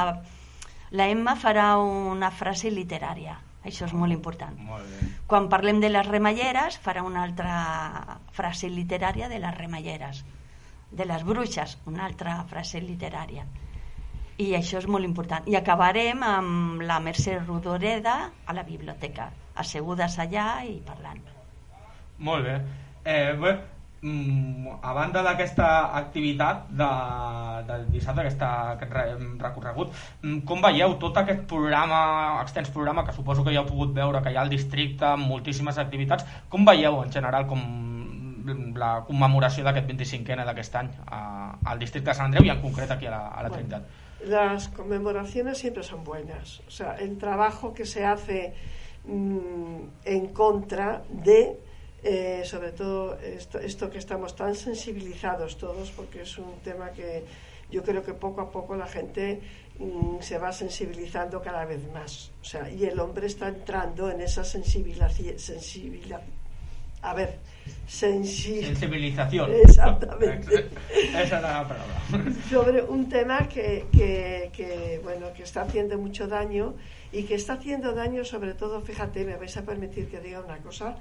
la Emma farà una frase literària. Això és molt important. Molt bé. Quan parlem de les remalleres, farà una altra frase literària de les remalleres. De les bruixes, una altra frase literària. I això és molt important. I acabarem amb la Mercè Rodoreda a la biblioteca, assegudes allà i parlant. Molt bé. Eh, bé mm, a banda d'aquesta activitat de, del dissabte, aquesta, aquest re- recorregut, mm, com veieu tot aquest programa, extens programa, que suposo que ja heu pogut veure que hi ha al districte, amb moltíssimes activitats, com veieu en general com la commemoració d'aquest 25N d'aquest any a, al districte de Sant Andreu i en concret aquí a la, a la Bueno. Las conmemoraciones siempre son buenas. O sea, el trabajo que se hace mm, en contra de, eh, sobre todo esto, esto que estamos tan sensibilizados todos, porque es un tema que yo creo que poco a poco la gente mm, se va sensibilizando cada vez más. O sea, y el hombre está entrando en esa sensibilización. a ver, sensi- Sensibilización. Exactamente. Esa era la palabra. sobre un tema que, que, que, bueno que está haciendo mucho daño y que está haciendo daño sobre todo fíjate me vais a permitir que diga una cosa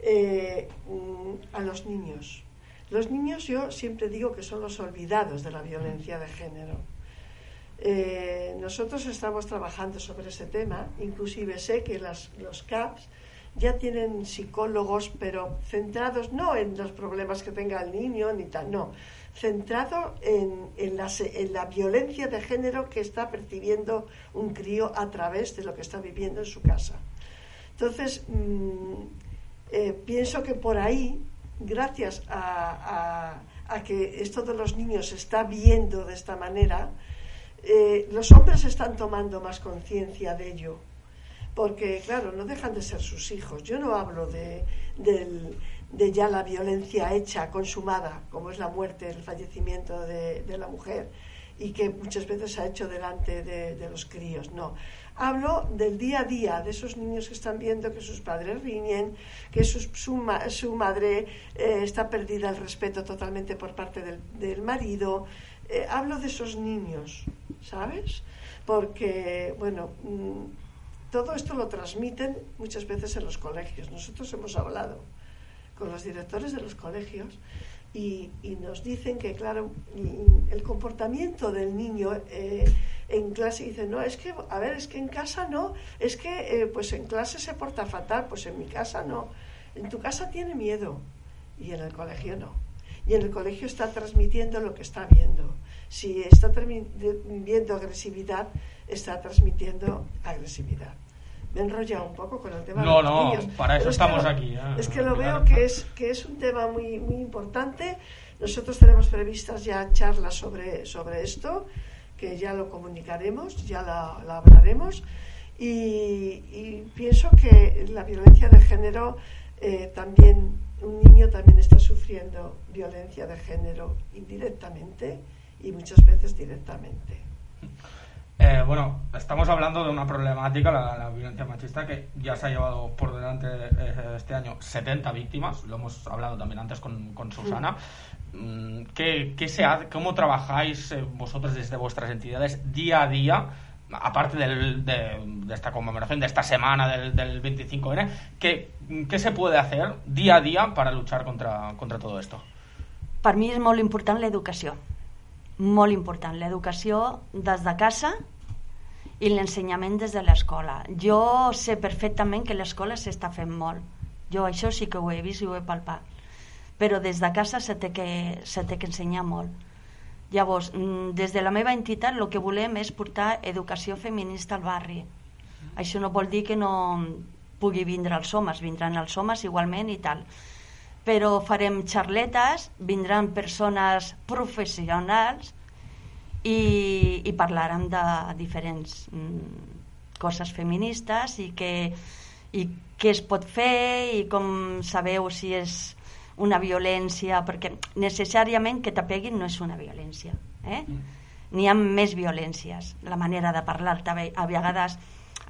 eh, mm, a los niños los niños yo siempre digo que son los olvidados de la violencia de género Eh, nosotros estamos trabajando sobre ese tema inclusive sé que las, los CAPS ya tienen psicólogos, pero centrados no en los problemas que tenga el niño ni tal, no, centrado en, la, violencia de género que está percibiendo un crío a través de lo que está viviendo en su casa. Entonces, mm, eh, pienso que por ahí, gracias a que esto de los niños se está viendo de esta manera, eh, los hombres están tomando más conciencia de ello porque claro, no dejan de ser sus hijos. Yo no hablo de, del- de ya la violencia hecha, consumada, como es la muerte, el fallecimiento de, de la mujer, y que muchas veces se ha hecho delante de, de los críos, no. Hablo del día a día, de esos niños que están viendo que sus padres riñen, que su, su madre eh, está perdida el respeto totalmente por parte del, del marido. Eh, hablo de esos niños, ¿sabes? Porque, bueno, mm, todo esto lo transmiten muchas veces en los colegios. Nosotros hemos hablado con los directores de los colegios y, nos dicen que, claro, mm, el comportamiento del niño eh, en clase dicen, no, es que, a ver, es que en casa no, es que eh, pues en clase se porta fatal, pues en mi casa no. En tu casa tiene miedo y en el colegio no. Y en el colegio está transmitiendo lo que está viendo. Si está viendo agresividad, está transmitiendo agresividad. Me he enrollado un poco con el tema No, de los no, niños. para eso es estamos aquí. Es que lo Claro. veo que es, que es un tema muy, muy importante. Nosotros tenemos previstas ya charlas sobre, sobre esto, que ya lo comunicaremos, ya la, la hablaremos. Y, y pienso que la violencia de género eh, también, un niño también está sufriendo violencia de género indirectamente y muchas veces directamente. Eh, bueno, estamos hablando de una problemática, la, la violencia machista, que ya se ha llevado por delante eh, este año 70 víctimas, lo hemos hablado también antes con, con Susana. Mm, ¿Qué, qué se hace, ¿Cómo trabajáis eh, vosotros desde vuestras entidades día a día, aparte del- de, de esta conmemoración, de esta semana del, del 25N? ¿qué, ¿Qué se puede hacer día a día para luchar contra, contra todo esto? Per mi és molt important l'educació. Molt important. L'educació des de casa i l'ensenyament des de l'escola. Jo sé perfectament que l'escola s'està fent molt. Jo això sí que ho he vist i ho he palpat. Però des de casa se té que, se té que ensenyar molt. Llavors, mm, des de la meva entitat el que volem és portar educació feminista al barri. Això no vol dir que no pugui vindre els homes, vindran els homes igualment i tal. Però farem xarletes, vindran persones professionals i, i parlarem de diferents mm, coses feministes i que, i què es pot fer i com sabeu si és una violència, perquè necessàriament que t'apeguin no és una violència. Eh? Mm. N'hi ha més violències. La manera de parlar-te a vegades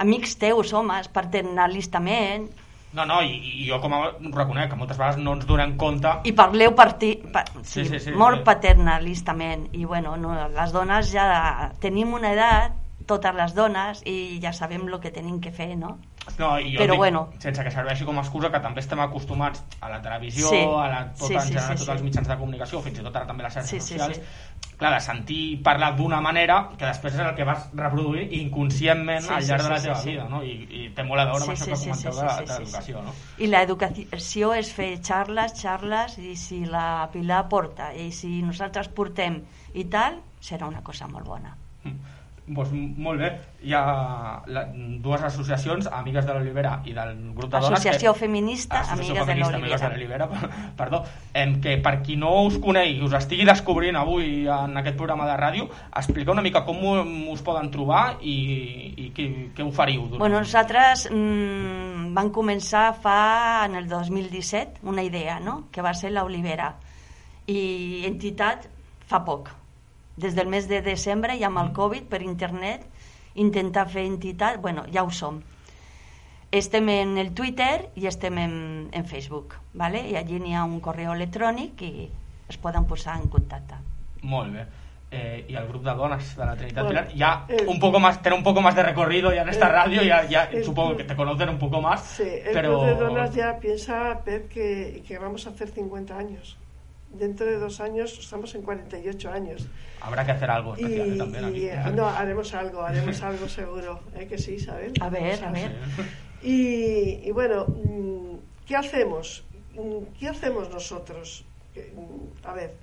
amics teus, homes, paternalistament, no, no, i, i jo com a reconec que moltes vegades no ens donem compte... I parleu ti, pa, sí, sí, sí, sí, molt sí. paternalistament. I bueno, no, les dones ja tenim una edat, totes les dones, i ja sabem el que tenim que fer, no? No, i jo Però, dic, bueno, sense que serveixi com a excusa que també estem acostumats a la televisió, sí, a la, tot, sí, en general, sí, sí, tots els mitjans de comunicació, fins i tot ara també les xarxes sí, socials, sí, sí. clar, de sentir parlar d'una manera que després és el que vas reproduir inconscientment sí, al llarg sí, de la teva sí, sí. vida, no? I, I té molt a veure sí, amb això sí, que comenteu sí, sí, de, de l'educació, no? I l'educació és fer xarles, xarles, i si la Pilar porta, i si nosaltres portem i tal, serà una cosa molt bona. Mm Pues, molt bé, hi ha la, dues associacions, Amigues de l'Olivera i del grup de dones... Associació que, Feminista, Associació Amigues Feminista, de. Amigues de l'Olivera, perdó, em, que per qui no us conegui, us estigui descobrint avui en aquest programa de ràdio, explica una mica com us poden trobar i, i què, què oferiu. Bueno, nosaltres mmm, vam començar fa, en el 2017, una idea, no?, que va ser l'Olivera. I entitat fa poc, des del mes de desembre i amb el Covid per internet intentar fer entitat, bueno, ja ho som. Estem en el Twitter i estem en, en Facebook, ¿vale? i allí n'hi ha un correu electrònic i es poden posar en contacte. Molt bé. Eh, y al grupo de donas de la Trinidad bueno, Pilar ya el, un poco más tener un poco más de recorrido ya en esta el, radio ya, ya el, supongo que te conocen un poco más sí, el pero... club de donas ya piensa Pep que, que vamos a hacer 50 años dentro de dos años estamos en 48 años. Habrá que hacer algo especial y, también aquí. Y, no, haremos algo, haremos algo seguro. ¿Eh que sí, Isabel? A ver, a ver. Y, y, bueno, mm, ¿qué hacemos? Mm, ¿Qué hacemos nosotros? Mm, a ver,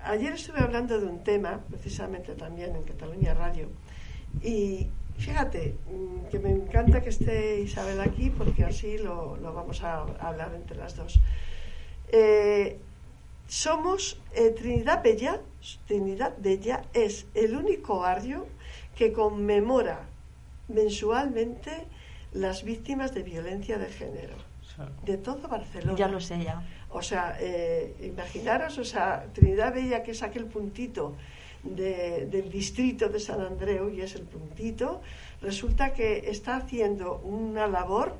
ayer estuve hablando de un tema, precisamente también en Cataluña Radio, y fíjate que me encanta que esté Isabel aquí porque así lo, lo vamos a hablar entre las dos. Eh, somos eh, Trinidad Bella, Trinidad Bella es el único barrio que conmemora mensualmente las víctimas de violencia de género de todo Barcelona. Ya lo sé ya. O sea, eh, imaginaros, o sea, Trinidad Bella que es aquel puntito del distrito de San Andreu y es el puntito, resulta que está haciendo una labor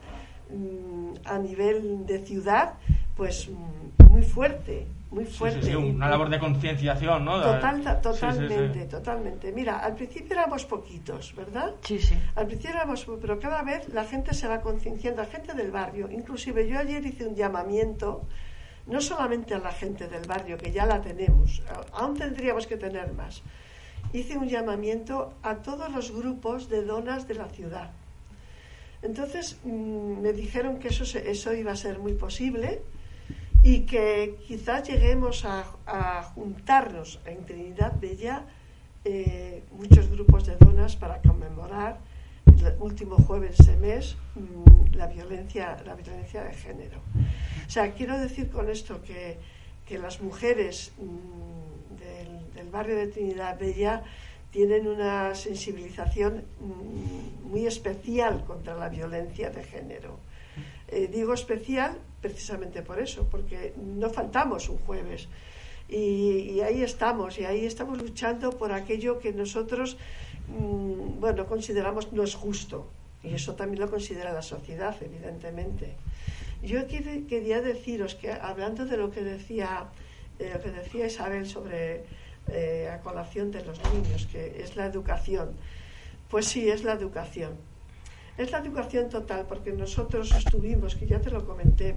mm, a nivel de ciudad, pues mm, muy fuerte muy fuerte. Sí, sí, una labor de concienciación, ¿no? Total, totalmente, totalmente. Mira, al principio éramos poquitos, ¿verdad? Sí, sí. Al principio éramos, pero cada vez la gente se va concienciando, la gente del barrio. Inclusive yo ayer hice un llamamiento, no solamente a la gente del barrio, que ya la tenemos, aún tendríamos que tener más. Hice un llamamiento a todos los grupos de donas de la ciudad. Entonces mm, me dijeron que eso, eso iba a ser muy posible y que quizás lleguemos a, juntarnos en Trinidad Bella eh, muchos grupos de donas para conmemorar el último jueves de mes mm, la violencia la violencia de género. O sea quiero decir con esto que, que las mujeres mm, del, barrio de Trinidad Bella tienen una sensibilización mm, muy especial contra la violencia de género. Eh, digo especial precisamente por eso, porque no faltamos un jueves. Y, ahí estamos, y ahí estamos luchando por aquello que nosotros, mm, bueno, consideramos no es justo. Y eso también lo considera la sociedad, evidentemente. Yo quería deciros que, hablando de lo que decía, lo que decía Isabel sobre eh, la colación de los niños, que es la educación, pues sí, es la educación es la educación total, porque nosotros estuvimos, que ya te lo comenté,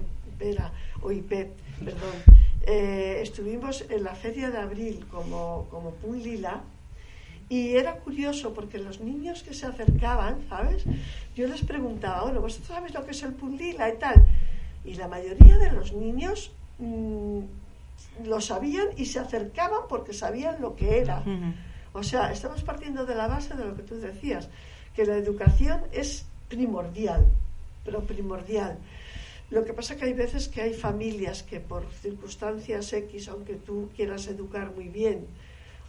O Ipet, perdón, eh, estuvimos en la feria de abril como, como Pun Lila, y era curioso porque los niños que se acercaban, ¿sabes? Yo les preguntaba, bueno, ¿vosotros sabéis lo que es el Lila y tal? Y la mayoría de los niños mmm, lo sabían y se acercaban porque sabían lo que era. O sea, estamos partiendo de la base de lo que tú decías que la educación es primordial, pero primordial. Lo que pasa que hay veces que hay familias que por circunstancias X, aunque tú quieras educar muy bien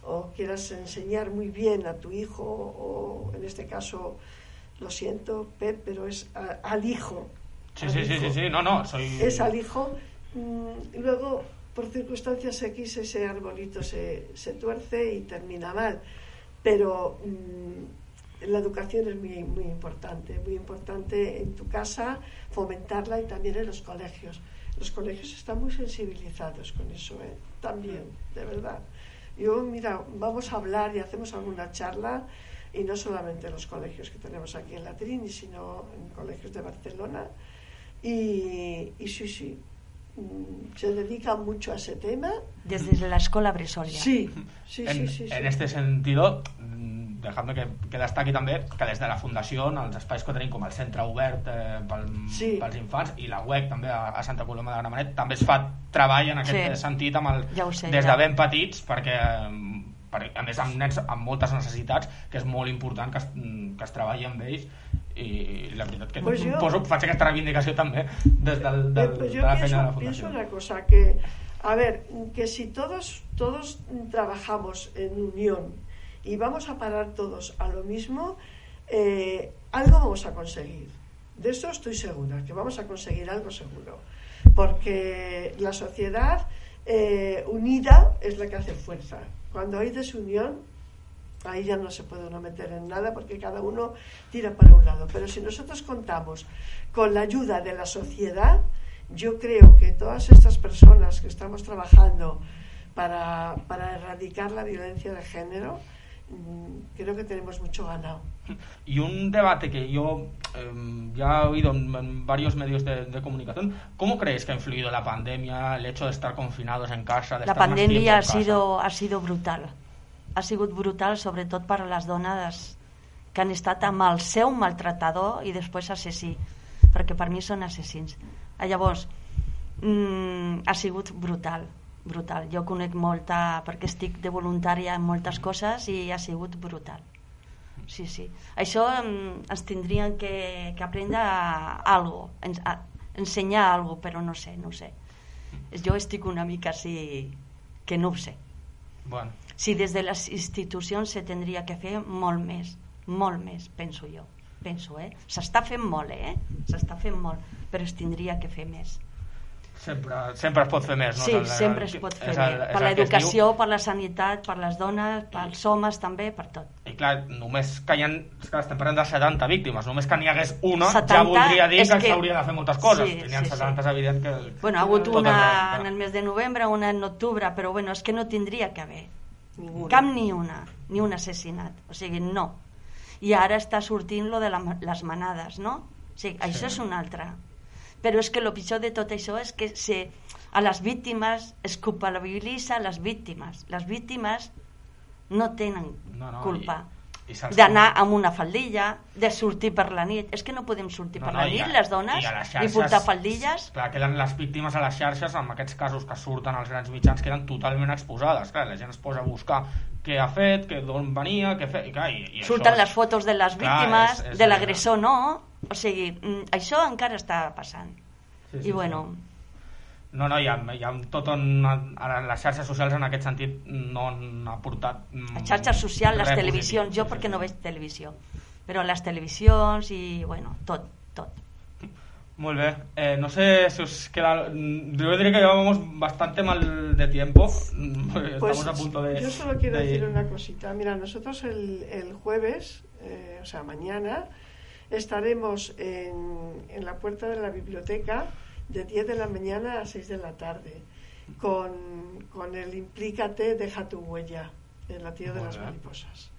o quieras enseñar muy bien a tu hijo, o en este caso, lo siento, Pep, pero es al hijo, Sí, al sí, sí, hijo. sí, sí, no, no, soy... Es al hijo. mm, luego, por circunstancias X, ese arbolito se, se tuerce y termina mal. Pero mm, la educación es muy, muy importante, muy importante en tu casa, fomentarla y también en los colegios. Los colegios están muy sensibilizados con eso, ¿eh? también, de verdad. Yo, mira, vamos a hablar y hacemos alguna charla, y no solamente en los colegios que tenemos aquí en la Trini, sino en colegios de Barcelona. Y, y sí, sí, mm, se dedica mucho a ese tema. Desde la escola Bresolia. Sí, sí, en, sí, sí, sí. en este sentido, dejadme que, que destaqui també que des de la Fundació, en els espais que tenim com el Centre Obert eh, pel, Sí. pels infants i la web també a, a Santa Coloma de Gramenet, també es fa treball en aquest Sí. sentit amb el, Ja sé, des ja. de ben petits, perquè eh, per, a més amb nens amb moltes necessitats, que és molt important que es, que es treballi amb ells i la veritat que Pues jo- poso, faig aquesta reivindicació també des del, Eh, del, pues de la feina de la pienso, pienso Fundació. una cosa, que, a ver, que si todos, todos trabajamos en unión y vamos a parar todos a lo mismo, eh, algo vamos a conseguir. De eso estoy segura, que vamos a conseguir algo seguro. Porque la sociedad eh, unida es la que hace fuerza. Cuando hay desunión, ahí ya no se puede uno meter en nada porque cada uno tira para un lado. Pero si nosotros contamos con la ayuda de la sociedad, yo creo que todas estas personas que estamos trabajando para, para erradicar la violencia de género, creo que tenemos mucho ganado. Y un debate que yo eh, ya he oído en, en varios medios de, de comunicación, ¿cómo crees que ha influido la pandemia, el hecho de estar confinados en casa? De La estar en ha casa? sido, ha sido brutal. Ha sigut brutal, sobretot per a les dones que han estat amb el seu maltratador i després assassí, perquè per mi són assassins. Ah, Llavors, mm, ha sigut brutal, brutal. Jo conec molta, perquè estic de voluntària en moltes coses i ha sigut brutal. Sí, sí. Això mm, ens tindrien que, que aprendre a, algo, a, ensenyar algo, però no sé, no sé. Jo estic una mica així que no ho sé. Bueno, Si des de les institucions se tindria que fer molt més, molt més, penso jo. Penso, eh? S'està fent molt, eh? S'està fent molt, però es tindria que fer més. Sempre, sempre es pot fer més, no? Sí, sempre es pot fer és el- més. és Per l'educació, per la sanitat, per les dones, pels homes també, per tot. I clar, només que hi ha... Clar, estem parlant de 70 víctimes, només que n'hi hagués una 70 ja voldria dir que, que- s'hauria de fer moltes coses. Sí, Sí, N'hi ha sí, 70, sí. és evident que... Bueno, ha hagut una en el mes de novembre, una en octubre, però bueno, és que no tindria que haver. Ninguna. Cap ni una, ni un assassinat. O sigui, no. I ara està sortint lo de la, les manades, no? O sigui, això és un altre. Però és que el pitjor de tot això és que se, a les víctimes es culpabilitza a les víctimes. Les víctimes no tenen No, no, culpa. i- D'anar amb una faldilla, de sortir per la nit. És que no podem sortir per la i nit, a- les dones, i, a les i portar faldilles. Clar, queden les víctimes a les xarxes, en aquests casos que surten als grans mitjans, queden totalment exposades. Clar, la gent es posa a buscar què ha fet, què d'on venia, què fe... I, clar, i, i surten això les fotos de les Clar, víctimes, és- és de la- l'agressor no. O sigui, mm, això encara està passant. Sí, sí, I bueno, No, no, hi ha, hi ha tot on, a les xarxes socials en aquest sentit no han aportat mm, les xarxes socials, les televisions, jo perquè no veig televisió, però les televisions i, bueno, tot, tot. Molt bé. Eh, no sé si os queda... mm, Yo diría que llevamos bastante mal de tiempo. Mm, Estamos Pues a punto de... yo solo quiero de- decir una cosita. Mira, nosotros el, el jueves, eh, o sea, mañana, estaremos en, en la puerta de la biblioteca de 10 de la mañana a 6 de la tarde con, con el Implícate, deja tu huella, el latido de las mariposas.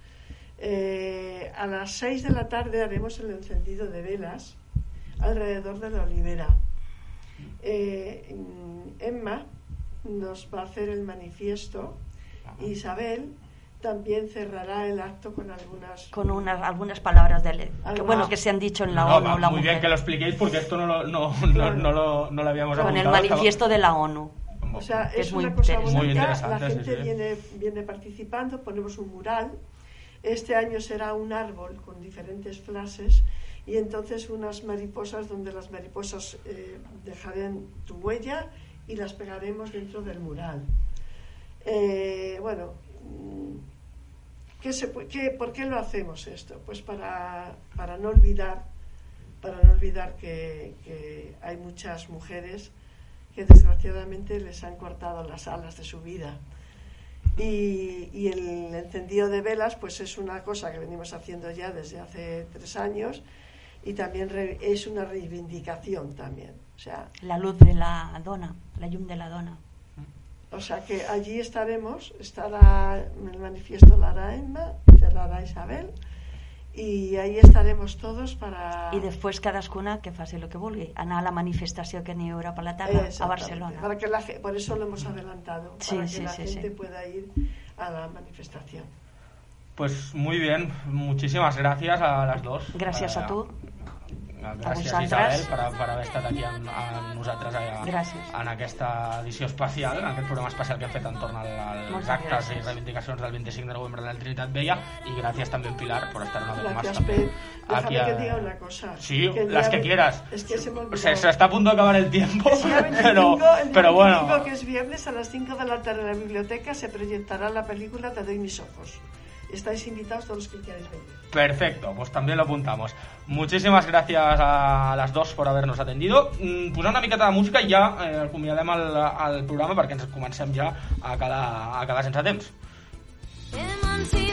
Eh, a las 6 de la tarde haremos el encendido de velas alrededor de la olivera. Eh, mm, Emma nos va a hacer el manifiesto Isabel también cerrará el acto con algunas... Con unas, algunas palabras de que, bueno, que se han dicho en la No, ONU, va, la muy bien que lo expliquéis porque esto no lo, no, no, Claro. no lo, no lo habíamos Con el manifiesto de la ONU. O sea, es, es muy una cosa. Muy bonita, la sí, gente sí. Viene, viene participando, ponemos un mural. Este año será un árbol con diferentes frases y entonces unas mariposas donde las mariposas eh, dejarán tu huella y las pegaremos dentro del mural. Eh, bueno, ¿qué se, pu- qué- ¿por qué lo hacemos esto? Pues para, para no olvidar para no olvidar que, hay muchas mujeres que desgraciadamente les han cortado las alas de su vida. Y, el encendido de velas pues es una cosa que venimos haciendo ya desde hace tres años y también re, es una reivindicación también. O sea, la luz de la dona, la llum de la dona. O sea que allí estaremos, estará el manifiesto Lara Emma, Ferrara Isabel, i ahí estaremos todos para... I després cadascuna que faci el que vulgui, anar a la manifestació que n'hi haurà per la tarda a Barcelona. Para que la, por eso lo hemos adelantado, sí, para que sí, la sí, gente sí. pueda ir a la manifestación. Pues muy bien, muchísimas gracias a las dos. Gracias a, a tu. Gràcies, Isabel, per, per haver estat aquí amb, amb nosaltres a, gràcies. en aquesta edició especial, en aquest programa especial que hem fet entorn al, als actes gràcies. i reivindicacions del 25 de novembre de la Trinitat Vella i gràcies també Pilar per estar una vez más també aquí a... que diga una cosa. Sí, que las que quieras. Es que se, me se, se está a punto de acabar el tiempo, el 25, pero, el pero bueno. que es viernes a las 5 de la tarde en la biblioteca se proyectará la película Te doy mis ojos. Estáis invitados todos los que queráis venir. Perfecto, pues también lo apuntamos. Muchísimas gracias a las dos por habernos atendido. Mm, posant una miqueta de música i ja eh, acomiadem el, el programa perquè ens comencem ja a quedar, a quedar sense temps. Emancipada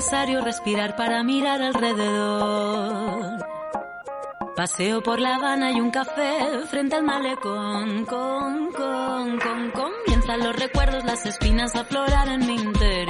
necesario respirar para mirar alrededor. Paseo por La Habana y un café frente al malecón. Con, con, con, comienzan los recuerdos, las espinas a aflorar en mi interior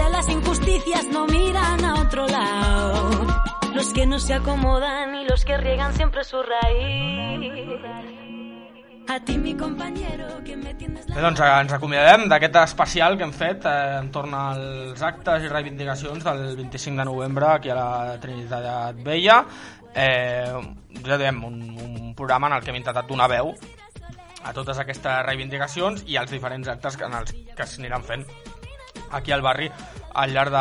noticias no miran a otro lado. Los que no se acomodan y los que riegan siempre su raíz. A ti, mi compañero, que me tienes la... Bé, doncs eh, ens acomiadem d'aquest especial que hem fet eh, entorn als actes i reivindicacions del 25 de novembre aquí a la Trinitat Vella. Eh, ja diem, un, un programa en el que hem intentat donar veu a totes aquestes reivindicacions i als diferents actes que, en els que s'aniran fent aquí al barri al llarg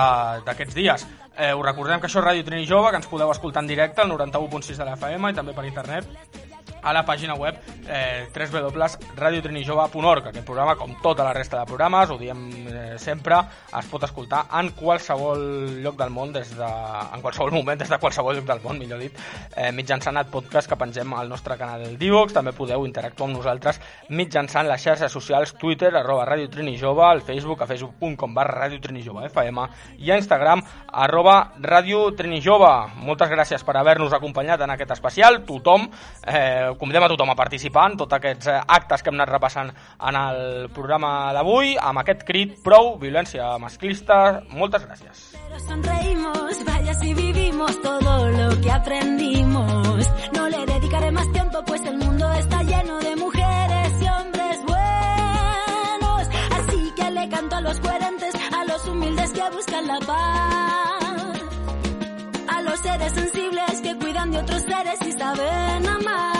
d'aquests dies. Eh, us recordem que això és Ràdio Trini Jove, que ens podeu escoltar en directe al 91.6 de la FM i també per internet a la pàgina web eh, www.radiotrinijove.org Aquest programa, com tota la resta de programes, ho diem eh, sempre, es pot escoltar en qualsevol lloc del món, des de, en qualsevol moment, des de qualsevol lloc del món, millor dit, eh, mitjançant el podcast que pengem al nostre canal d'Ivox. També podeu interactuar amb nosaltres mitjançant les xarxes socials Twitter, arroba Radio al Facebook, a facebook.com barra Radio Trini Jove FM i a Instagram, arroba Radio Trini Jove. Moltes gràcies per haver-nos acompanyat en aquest especial. Tothom, eh, convidem a tothom a participar en tots aquests eh, actes que hem anat repassant en el programa d'avui, amb aquest crit prou violència masclista. Moltes gràcies. Pero sonreímos, vaya si vivimos todo lo que aprendimos. No le dedicaré más tiempo, pues el mundo está lleno de mujeres y hombres buenos. Así que le canto a los coherentes, a los humildes que buscan la paz. A los seres sensibles que cuidan de otros seres y saben amar.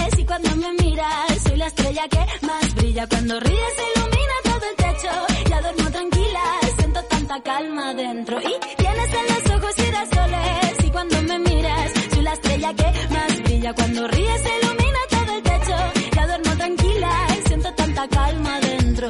cuando me miras soy la estrella que más brilla. Cuando ríes ilumina todo el techo. Ya duermo tranquila, siento tanta calma dentro. Y tienes en los ojos girasoles y cuando me miras soy la estrella que más brilla. Cuando ríes ilumina todo el techo. Ya duermo tranquila, siento tanta calma dentro.